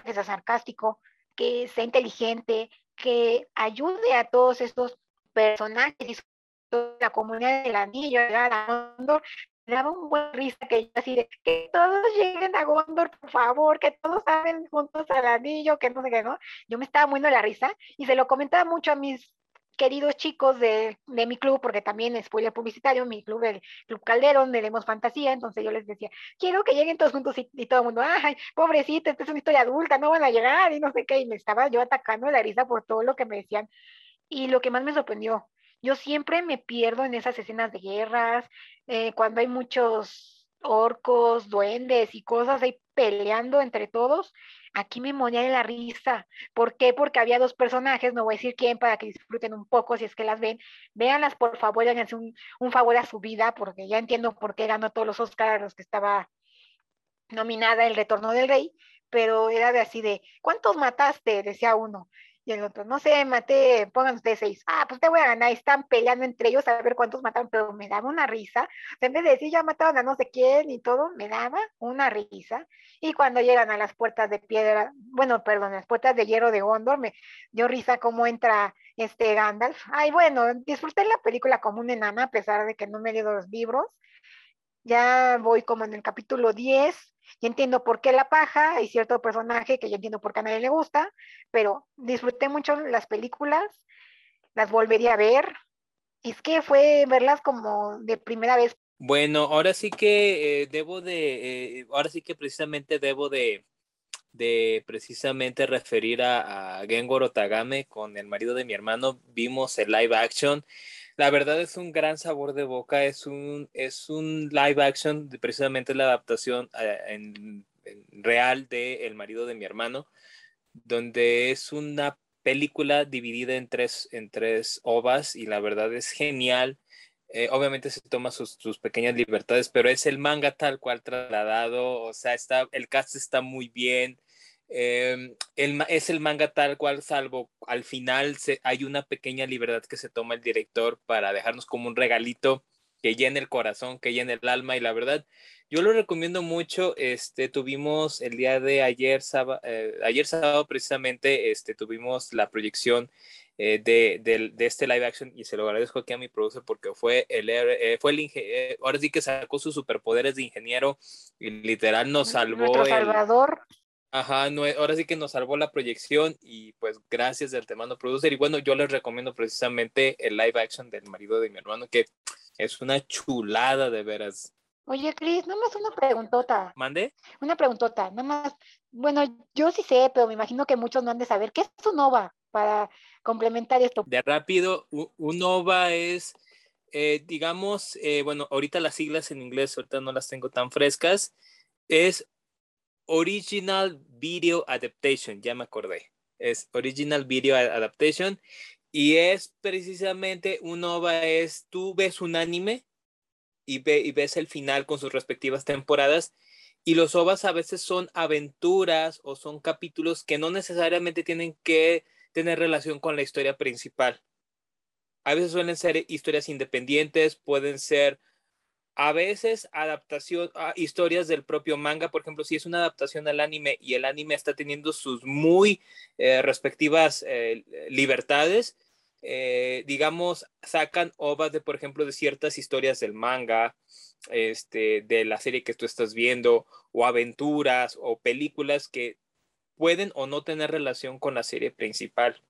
Speaker 3: que sea sarcástico, que sea inteligente, que ayude a todos estos personajes y la comunidad del anillo, llegar a Gondor, me daba un buen risa que yo así de que todos lleguen a Gondor, por favor, que todos saben juntos al anillo, que no sé qué, ¿no? Yo me estaba muriendo la risa y se lo comentaba mucho a mis queridos chicos de, de, mi club, porque también es spoiler publicitario, mi club, el Club Calderón, de Leemos Fantasía, entonces yo les decía, quiero que lleguen todos juntos y, todo el mundo, ay, pobrecita, esta es una historia adulta, no van a llegar y no sé qué, y me estaba yo atacando la risa por todo lo que me decían. Y lo que más me sorprendió, yo siempre me pierdo en esas escenas de guerras, eh, cuando hay muchos orcos, duendes y cosas ahí peleando entre todos, aquí me moría de la risa. ¿Por qué? Porque había dos personajes, no voy a decir quién, para que disfruten un poco si es que las ven. Véanlas, por favor, háganse un, un favor a su vida, porque ya entiendo por qué ganó todos los Oscars los que estaba nominada El Retorno del Rey, pero era de así de, ¿cuántos mataste? Decía uno. Y el otro, no sé, maté, pongan ustedes seis. Ah, pues te voy a ganar. Están peleando entre ellos a ver cuántos mataron, pero me daba una risa. en vez de decir ya mataron a no sé quién y todo, me daba una risa. Y cuando llegan a las puertas de piedra, bueno, perdón, las puertas de hierro de Gondor, me dio risa cómo entra este Gandalf. Ay, bueno, disfruté la película como una enana, a pesar de que no me he leído los libros. Ya voy como en el capítulo 10 y entiendo por qué la paja, hay cierto personaje que yo entiendo por qué a nadie le gusta, pero disfruté mucho las películas, las volvería a ver. Es que fue verlas como de primera vez.
Speaker 1: Bueno, ahora sí que eh, debo de, eh, ahora sí que precisamente debo de, de precisamente referir a, a Gengoro Tagame con el marido de mi hermano. Vimos el live action la verdad es un gran sabor de boca, es un, es un live action, de precisamente la adaptación eh, en, real de El marido de mi hermano, donde es una película dividida en tres, en tres ovas y la verdad es genial. Eh, obviamente se toma sus, sus, pequeñas libertades, pero es el manga tal cual trasladado, o sea, está, el cast está muy bien, Em, es el manga tal cual, salvo al final se, hay una pequeña libertad que se toma el director para dejarnos como un regalito que llene el corazón, que llene el alma y la verdad, yo lo recomiendo mucho. Este, tuvimos el día de ayer, sábado, eh, ayer sábado precisamente, este, tuvimos la proyección eh, de, de, este live action y se lo agradezco aquí a mi producer porque fue el, eh, fue el ahora sí que sacó sus superpoderes de ingeniero y literal nos salvó.
Speaker 3: El, Salvador.
Speaker 1: Ajá, no, ahora sí que nos salvó la proyección y pues gracias del temano producer. Y bueno, yo les recomiendo precisamente el live action del marido de mi hermano, que es una chulada de veras.
Speaker 3: Oye, Cris, nada más una preguntota.
Speaker 1: ¿Mande?
Speaker 3: Una preguntota, nada más. Bueno, yo sí sé, pero me imagino que muchos no han de saber. ¿Qué es un OVA para complementar esto?
Speaker 1: De rápido, un OVA es, eh, digamos, eh, bueno, ahorita las siglas en inglés, ahorita no las tengo tan frescas, es Original Video Adaptation, ya me acordé. Es Original Video Adaptation y es precisamente un OVA, es tú ves un anime y, y ves el final con sus respectivas temporadas y los OVAs a veces son aventuras o son capítulos que no necesariamente tienen que tener relación con la historia principal. A veces suelen ser historias independientes, pueden ser a veces adaptación a historias del propio manga, por ejemplo, si es una adaptación al anime y el anime está teniendo sus muy eh, respectivas eh, libertades, eh, digamos, sacan ovas de, por ejemplo, de ciertas historias del manga, este, de la serie que tú estás viendo, o aventuras o películas que pueden o no tener relación con la serie principal.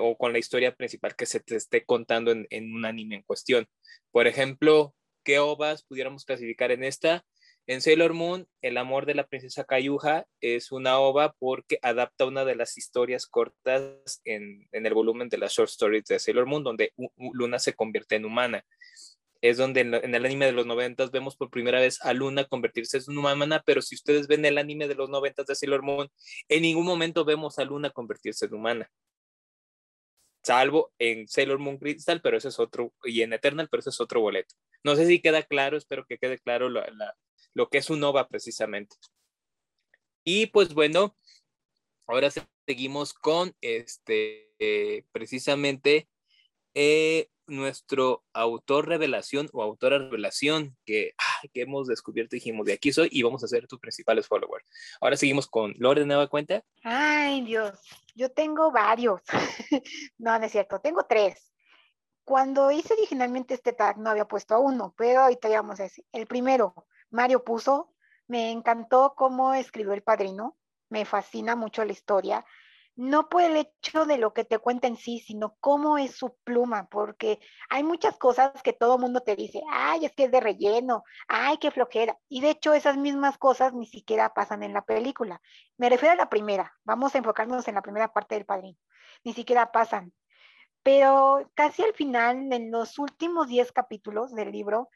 Speaker 1: o con la historia principal que se te esté contando en un anime en cuestión. Por ejemplo, ¿Qué ovas pudiéramos clasificar en esta? En Sailor Moon, El amor de la princesa Cayuja es una ova porque adapta una de las historias cortas en, el volumen de las short stories de Sailor Moon, donde Luna se convierte en humana. Es donde en, el anime de los noventas vemos por primera vez a Luna convertirse en humana, pero si ustedes ven el anime de los noventas de Sailor Moon, en ningún momento vemos a Luna convertirse en humana salvo en Sailor Moon Crystal, pero ese es otro, y en Eternal, pero ese es otro boleto. No sé si queda claro, espero que quede claro lo que es un OVA precisamente. Y pues bueno, ahora seguimos con este, precisamente eh, nuestro autor revelación o autora revelación que, que hemos descubierto, dijimos, de aquí soy y vamos a ser tus principales followers. Ahora seguimos con Lore de Nueva Cuenta.
Speaker 3: Ay, Dios, yo tengo varios. no, no es cierto, tengo tres. Cuando hice originalmente este tag no había puesto a uno, pero ahorita ya vamos a decir. El primero, Mario puso, me encantó cómo escribió El Padrino, me fascina mucho la historia no por el hecho de lo que te cuenta en sí, sino cómo es su pluma, porque hay muchas cosas que todo mundo te dice, ay, es que es de relleno, ay, qué flojera. Y de hecho esas mismas cosas ni siquiera pasan en la película. Me refiero a la primera, vamos a enfocarnos en la primera parte del padrino, ni siquiera pasan. Pero casi al final, en los últimos 10 capítulos del libro,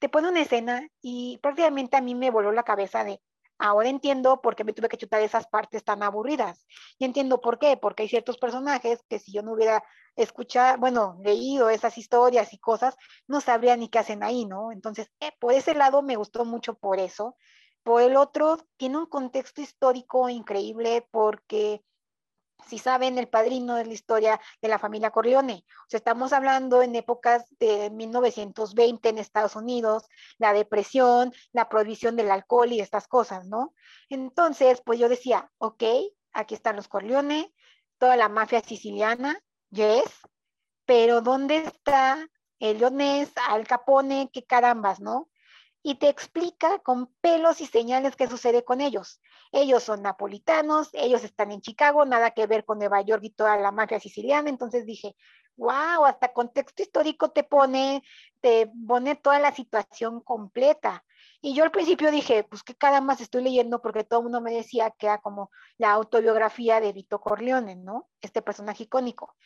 Speaker 3: te pone una escena y prácticamente a mí me voló la cabeza de, Ahora entiendo por qué me tuve que chutar esas partes tan aburridas. Y entiendo por qué, porque hay ciertos personajes que si yo no hubiera escuchado, bueno, leído esas historias y cosas, no sabría ni qué hacen ahí, ¿no? Entonces, eh, por ese lado me gustó mucho por eso. Por el otro, tiene un contexto histórico increíble porque si saben, el padrino de la historia de la familia Corleone. O sea, estamos hablando en épocas de 1920 en Estados Unidos, la depresión, la prohibición del alcohol y estas cosas, ¿no? Entonces, pues yo decía, ok, aquí están los Corleone, toda la mafia siciliana, yes, pero ¿dónde está el leonés, Al Capone, qué carambas, ¿no? Y te explica con pelos y señales qué sucede con ellos. Ellos son napolitanos, ellos están en Chicago, nada que ver con Nueva York y toda la mafia siciliana. Entonces dije, wow, hasta contexto histórico te pone, te pone toda la situación completa. Y yo al principio dije, pues qué más estoy leyendo porque todo el mundo me decía que era como la autobiografía de Vito Corleone, ¿no? Este personaje icónico.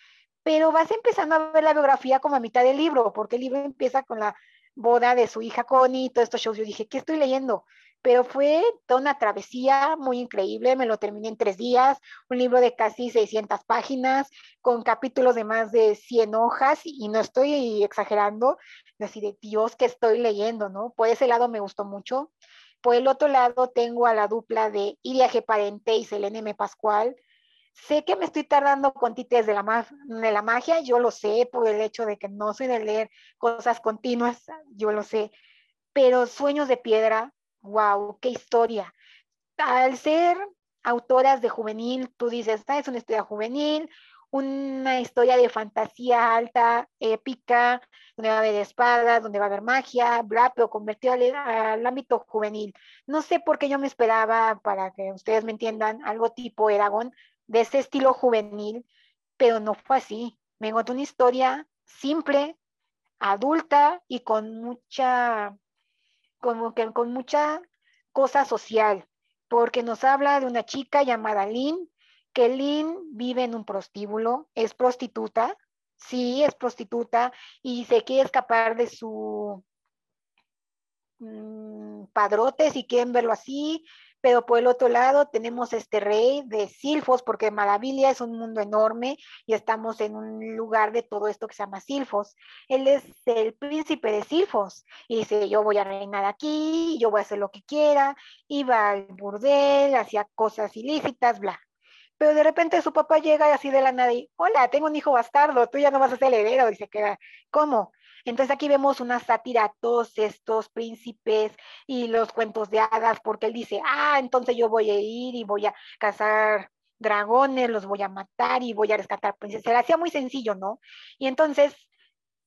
Speaker 3: Pero vas empezando a ver la biografía como a mitad del libro, porque el libro empieza con la boda de su hija Connie, todos estos shows. Yo dije, ¿qué estoy leyendo? Pero fue toda una travesía muy increíble, me lo terminé en tres días, un libro de casi 600 páginas, con capítulos de más de 100 hojas, y no estoy exagerando, así de Dios que estoy leyendo, ¿no? Por ese lado me gustó mucho. Por el otro lado tengo a la dupla de Iria G. Parente y Selene M. Pascual, Sé que me estoy tardando con tites de la, de la magia, yo lo sé por el hecho de que no soy de leer cosas continuas, yo lo sé, pero Sueños de Piedra, wow, qué historia. Al ser autoras de juvenil, tú dices, esta es una historia juvenil, una historia de fantasía alta, épica, donde va a haber espadas, donde va a haber magia, bla, pero convertido al, al, ámbito juvenil. No sé por qué yo me esperaba, para que ustedes me entiendan, algo tipo Eragon, de ese estilo juvenil, pero no fue así. Me encontré una historia simple, adulta y con mucha, como que con mucha cosa social, porque nos habla de una chica llamada Lynn, que Lynn vive en un prostíbulo, es prostituta, sí, es prostituta, y se quiere escapar de su mm, padrote, si quieren verlo así, pero por el otro lado tenemos este rey de Silfos, porque Maravilla es un mundo enorme y estamos en un lugar de todo esto que se llama Silfos. Él es el príncipe de Silfos y dice, yo voy a reinar aquí, yo voy a hacer lo que quiera, iba al burdel, hacía cosas ilícitas, bla. Pero de repente su papá llega y así de la nada y, hola, tengo un hijo bastardo, tú ya no vas a ser heredero. Y se queda, ¿cómo? Entonces aquí vemos una sátira a todos estos príncipes y los cuentos de hadas, porque él dice, ah, entonces yo voy a ir y voy a cazar dragones, los voy a matar y voy a rescatar princesas. Se hacía muy sencillo, ¿no? Y entonces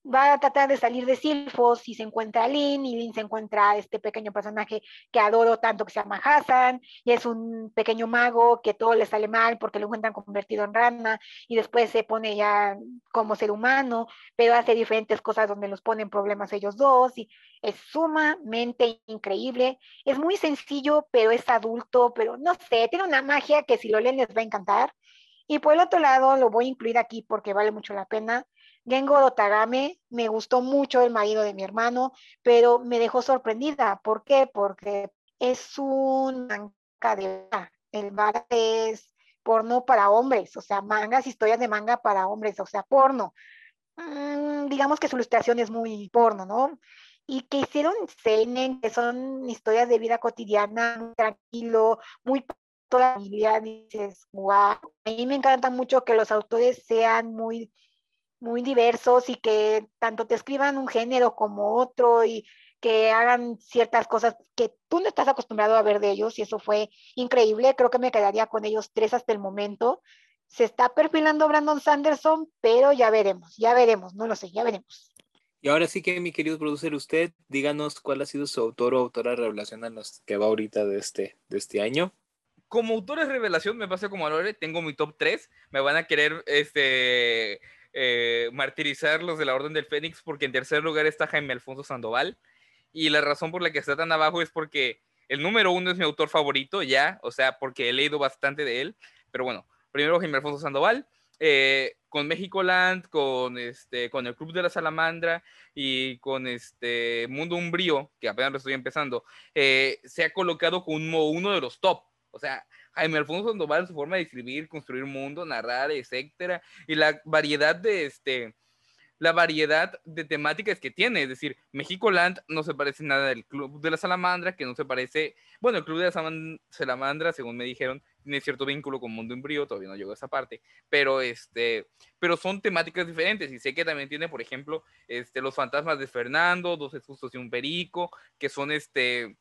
Speaker 3: va a tratar de salir de Silfos y se encuentra a Lynn y Lynn se encuentra a este pequeño personaje que adoro tanto que se llama Hassan y es un pequeño mago que todo le sale mal porque lo encuentran convertido en rana y después se pone ya como ser humano, pero hace diferentes cosas donde los ponen problemas ellos dos y es sumamente increíble. Es muy sencillo, pero es adulto, pero no sé, tiene una magia que si lo leen les va a encantar. Y por el otro lado, lo voy a incluir aquí porque vale mucho la pena. Gengo Otagame, me gustó mucho el marido de mi hermano, pero me dejó sorprendida. ¿Por qué? Porque es un manga de el manga es porno para hombres, o sea, mangas, historias de manga para hombres, o sea, porno. Mm, digamos que su ilustración es muy porno, ¿no? Y que hicieron seinen, que son historias de vida cotidiana, muy tranquilo, muy toda la familia, dices, wow. A mí me encanta mucho que los autores sean muy muy diversos y que tanto te escriban un género como otro y que hagan ciertas cosas que tú no estás acostumbrado a ver de ellos y eso fue increíble. Creo que me quedaría con ellos tres hasta el momento. Se está perfilando Brandon Sanderson, pero ya veremos, ya veremos, no lo sé, ya veremos.
Speaker 1: Y ahora sí que, mi querido producer, usted díganos cuál ha sido su autor o autora revelación a los que va ahorita de este, de este año
Speaker 2: como autores revelación me pasa como a Lore, tengo mi top 3, me van a querer este, eh, martirizar los de la Orden del Fénix porque en tercer lugar está Jaime Alfonso Sandoval y la razón por la que está tan abajo es porque el número uno es mi autor favorito ya, o sea, porque he leído bastante de él, pero bueno, primero Jaime Alfonso Sandoval, eh, con México Land, con, este, con el Club de la Salamandra y con este Mundo Umbrío, que apenas lo estoy empezando, eh, se ha colocado como uno de los top. O sea, Jaime Alfonso Sandoval, su forma de escribir, construir mundo, narrar, etcétera, y la variedad de este la variedad de temáticas que tiene, es decir, México Land no se parece nada del Club de la Salamandra, que no se parece, bueno, el Club de la Salamandra, según me dijeron, tiene cierto vínculo con Mundo Embrío, todavía no llegó a esa parte, pero este, pero son temáticas diferentes y sé que también tiene, por ejemplo, este, los fantasmas de Fernando, dos sustos y un perico, que son este,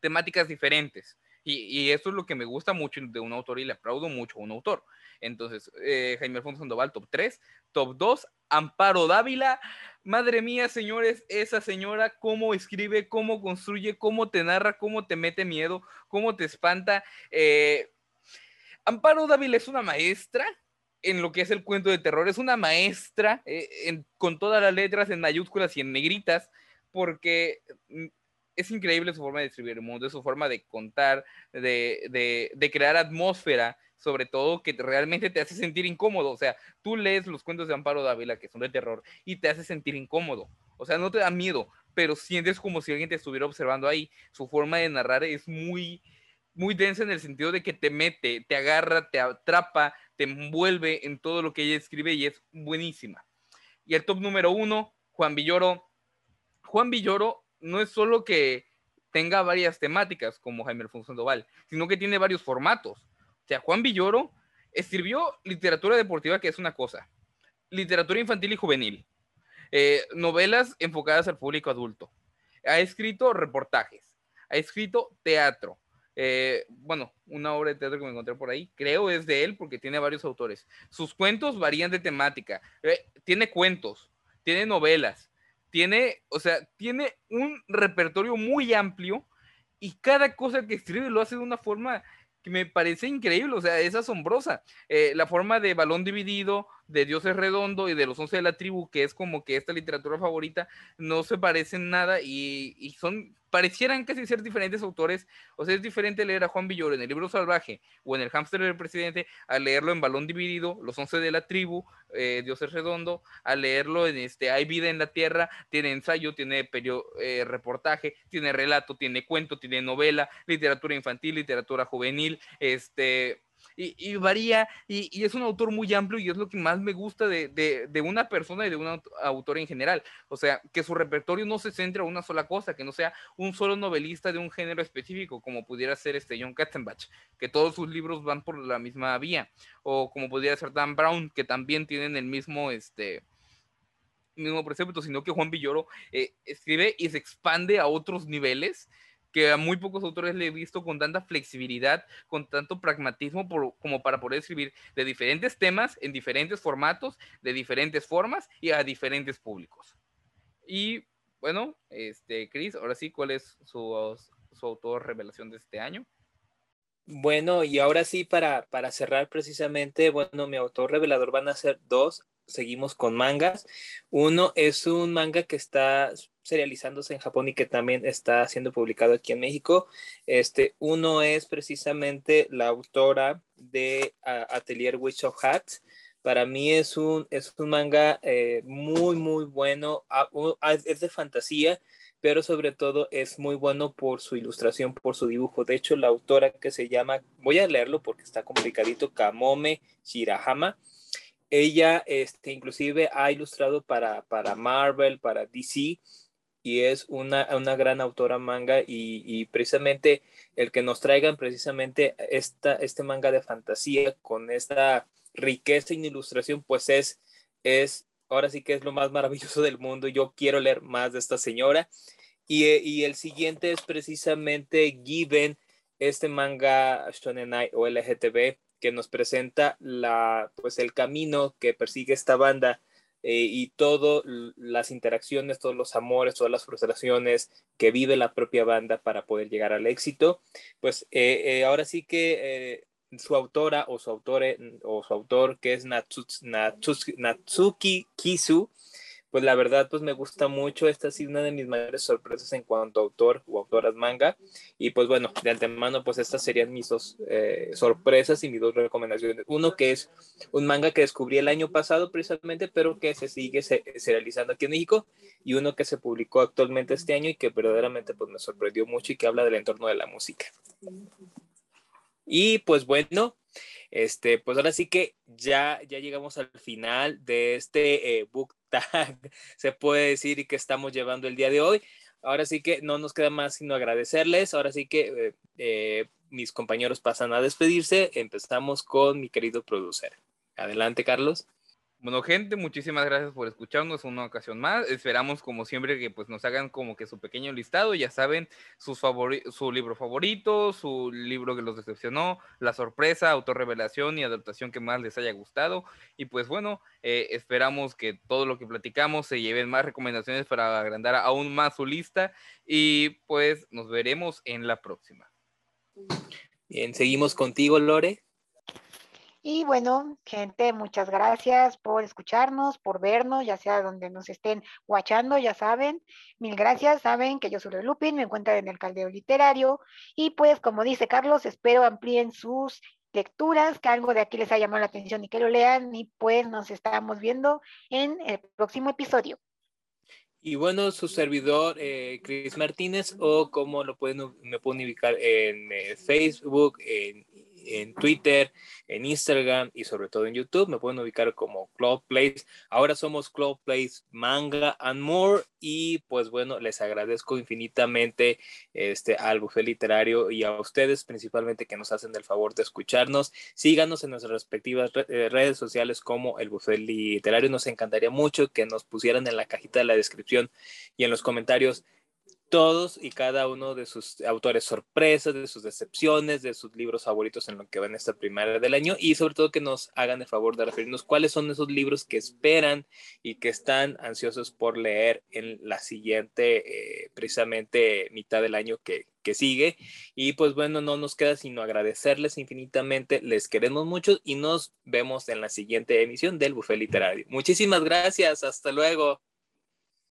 Speaker 2: temáticas diferentes. Y, eso es lo que me gusta mucho de un autor y le aplaudo mucho a un autor. Entonces, eh, Jaime Alfonso Sandoval, top 3. Top 2, Amparo Dávila. Madre mía, señores, esa señora, cómo escribe, cómo construye, cómo te narra, cómo te mete miedo, cómo te espanta. Eh, Amparo Dávila es una maestra en lo que es el cuento de terror. Es una maestra eh, con todas las letras en mayúsculas y en negritas, porque mm, es increíble su forma de escribir el mundo, su forma de contar, de, de, crear atmósfera, sobre todo que realmente te hace sentir incómodo. O sea, tú lees los cuentos de Amparo Dávila, que son de terror, y te hace sentir incómodo. O sea, no te da miedo, pero sientes como si alguien te estuviera observando ahí. Su forma de narrar es muy, muy densa en el sentido de que te mete, te agarra, te atrapa, te envuelve en todo lo que ella escribe y es buenísima. Y el top número uno, Juan Villoro. Juan Villoro no es solo que tenga varias temáticas como Jaime Alfonso Sandoval, sino que tiene varios formatos. O sea, Juan Villoro escribió literatura deportiva, que es una cosa, literatura infantil y juvenil, eh, novelas enfocadas al público adulto, ha escrito reportajes, ha escrito teatro. Eh, bueno, una obra de teatro que me encontré por ahí, creo es de él porque tiene varios autores. Sus cuentos varían de temática, eh, tiene cuentos, tiene novelas, tiene, o sea, tiene un repertorio muy amplio y cada cosa que escribe lo hace de una forma que me parece increíble, o sea, es asombrosa. Eh, la forma de balón dividido, de Dios es redondo y de los once de la tribu, que es como que esta literatura favorita, no se parecen nada y, y son parecieran casi ser diferentes autores, o sea, es diferente leer a Juan Villoro en el libro salvaje o en el hámster del presidente a leerlo en balón dividido, los once de la tribu, eh, Dios es redondo, a leerlo en este Hay vida en la tierra, tiene ensayo, tiene eh, reportaje, tiene relato, tiene cuento, tiene novela, literatura infantil, literatura juvenil, este y, varía, y, es un autor muy amplio y es lo que más me gusta de, una persona y de un autor en general. O sea, que su repertorio no se centre en una sola cosa, que no sea un solo novelista de un género específico, como pudiera ser este John Katzenbach, que todos sus libros van por la misma vía, o como pudiera ser Dan Brown, que también tienen el mismo, este, mismo precepto, sino que Juan Villoro eh, escribe y se expande a otros niveles que a muy pocos autores le he visto con tanta flexibilidad, con tanto pragmatismo como para poder escribir de diferentes temas, en diferentes formatos, de diferentes formas y a diferentes públicos. Y bueno, este, Chris, ahora sí, ¿cuál es su, su autor revelación de este año?
Speaker 1: Bueno, y ahora sí, para, para cerrar precisamente, bueno, mi autor revelador van a ser dos seguimos con mangas. Uno es un manga que está serializándose en Japón y que también está siendo publicado aquí en México. Este, uno es precisamente la autora de Atelier Witch of Hats. Para mí es un, es un manga eh, muy, muy bueno. es de fantasía, pero sobre todo es muy bueno por su ilustración, por su dibujo. De hecho, la autora que se llama, voy a leerlo porque está complicadito, Kamome Shirahama ella este, inclusive ha ilustrado para, para Marvel, para DC, y es una, una gran autora manga y, precisamente el que nos traigan precisamente esta, este manga de fantasía con esta riqueza en ilustración, pues es, es, ahora sí que es lo más maravilloso del mundo. Yo quiero leer más de esta señora. Y, y el siguiente es precisamente Given, este manga Shonen o LGTB, que nos presenta la, pues el camino que persigue esta banda eh, y todas las interacciones, todos los amores, todas las frustraciones que vive la propia banda para poder llegar al éxito. Pues eh, ahora sí que su autora o su, autore, o su autor, que es Natsuki Kisu, pues la verdad pues me gusta mucho, esta sido una de mis mayores sorpresas en cuanto a autor o autoras manga y pues bueno, de antemano pues estas serían mis dos eh, sorpresas y mis dos recomendaciones. Uno que es un manga que descubrí el año pasado precisamente, pero que se sigue serializando aquí en México y uno que se publicó actualmente este año y que verdaderamente pues me sorprendió mucho y que habla del entorno de la música. Y pues bueno, este, pues ahora sí que ya, ya llegamos al final de este eh, book tag, se puede decir, y que estamos llevando el día de hoy. Ahora sí que no nos queda más sino agradecerles. Ahora sí que eh, eh, mis compañeros pasan a despedirse. Empezamos con mi querido producer. Adelante, Carlos.
Speaker 2: Bueno, gente, muchísimas gracias por escucharnos una ocasión más. Esperamos, como siempre, que pues nos hagan como que su pequeño listado. Ya saben, sus su libro favorito, su libro que los decepcionó, la sorpresa, autorrevelación y adaptación que más les haya gustado. Y pues bueno, eh, esperamos que todo lo que platicamos se lleven más recomendaciones para agrandar aún más su lista. Y pues nos veremos en la próxima.
Speaker 1: Bien, seguimos contigo, Lore.
Speaker 3: Y bueno, gente, muchas gracias por escucharnos, por vernos, ya sea donde nos estén guachando, ya saben. Mil gracias, saben que yo soy Lupin, me encuentran en el Caldeo Literario. Y pues, como dice Carlos, espero amplíen sus lecturas, que algo de aquí les haya llamado la atención y que lo lean. Y pues nos estamos viendo en el próximo episodio.
Speaker 1: Y bueno, su servidor, eh, Chris Martínez, o como lo pueden, me pueden ubicar en eh, Facebook, en en Twitter, en Instagram y sobre todo en YouTube. Me pueden ubicar como Cloud Place. Ahora somos Cloud Place Manga and More. Y pues bueno, les agradezco infinitamente este, al bufé literario y a ustedes principalmente que nos hacen el favor de escucharnos. Síganos en nuestras respectivas eh, redes sociales como el bufé literario. Nos encantaría mucho que nos pusieran en la cajita de la descripción y en los comentarios todos y cada uno de sus autores sorpresas, de sus decepciones, de sus libros favoritos en lo que va en esta primera del año y sobre todo que nos hagan el favor de referirnos cuáles son esos libros que esperan y que están ansiosos por leer en la siguiente, eh, precisamente mitad del año que, que sigue. Y pues bueno, no nos queda sino agradecerles infinitamente, les queremos mucho y nos vemos en la siguiente emisión del Buffet Literario. Muchísimas gracias, hasta luego.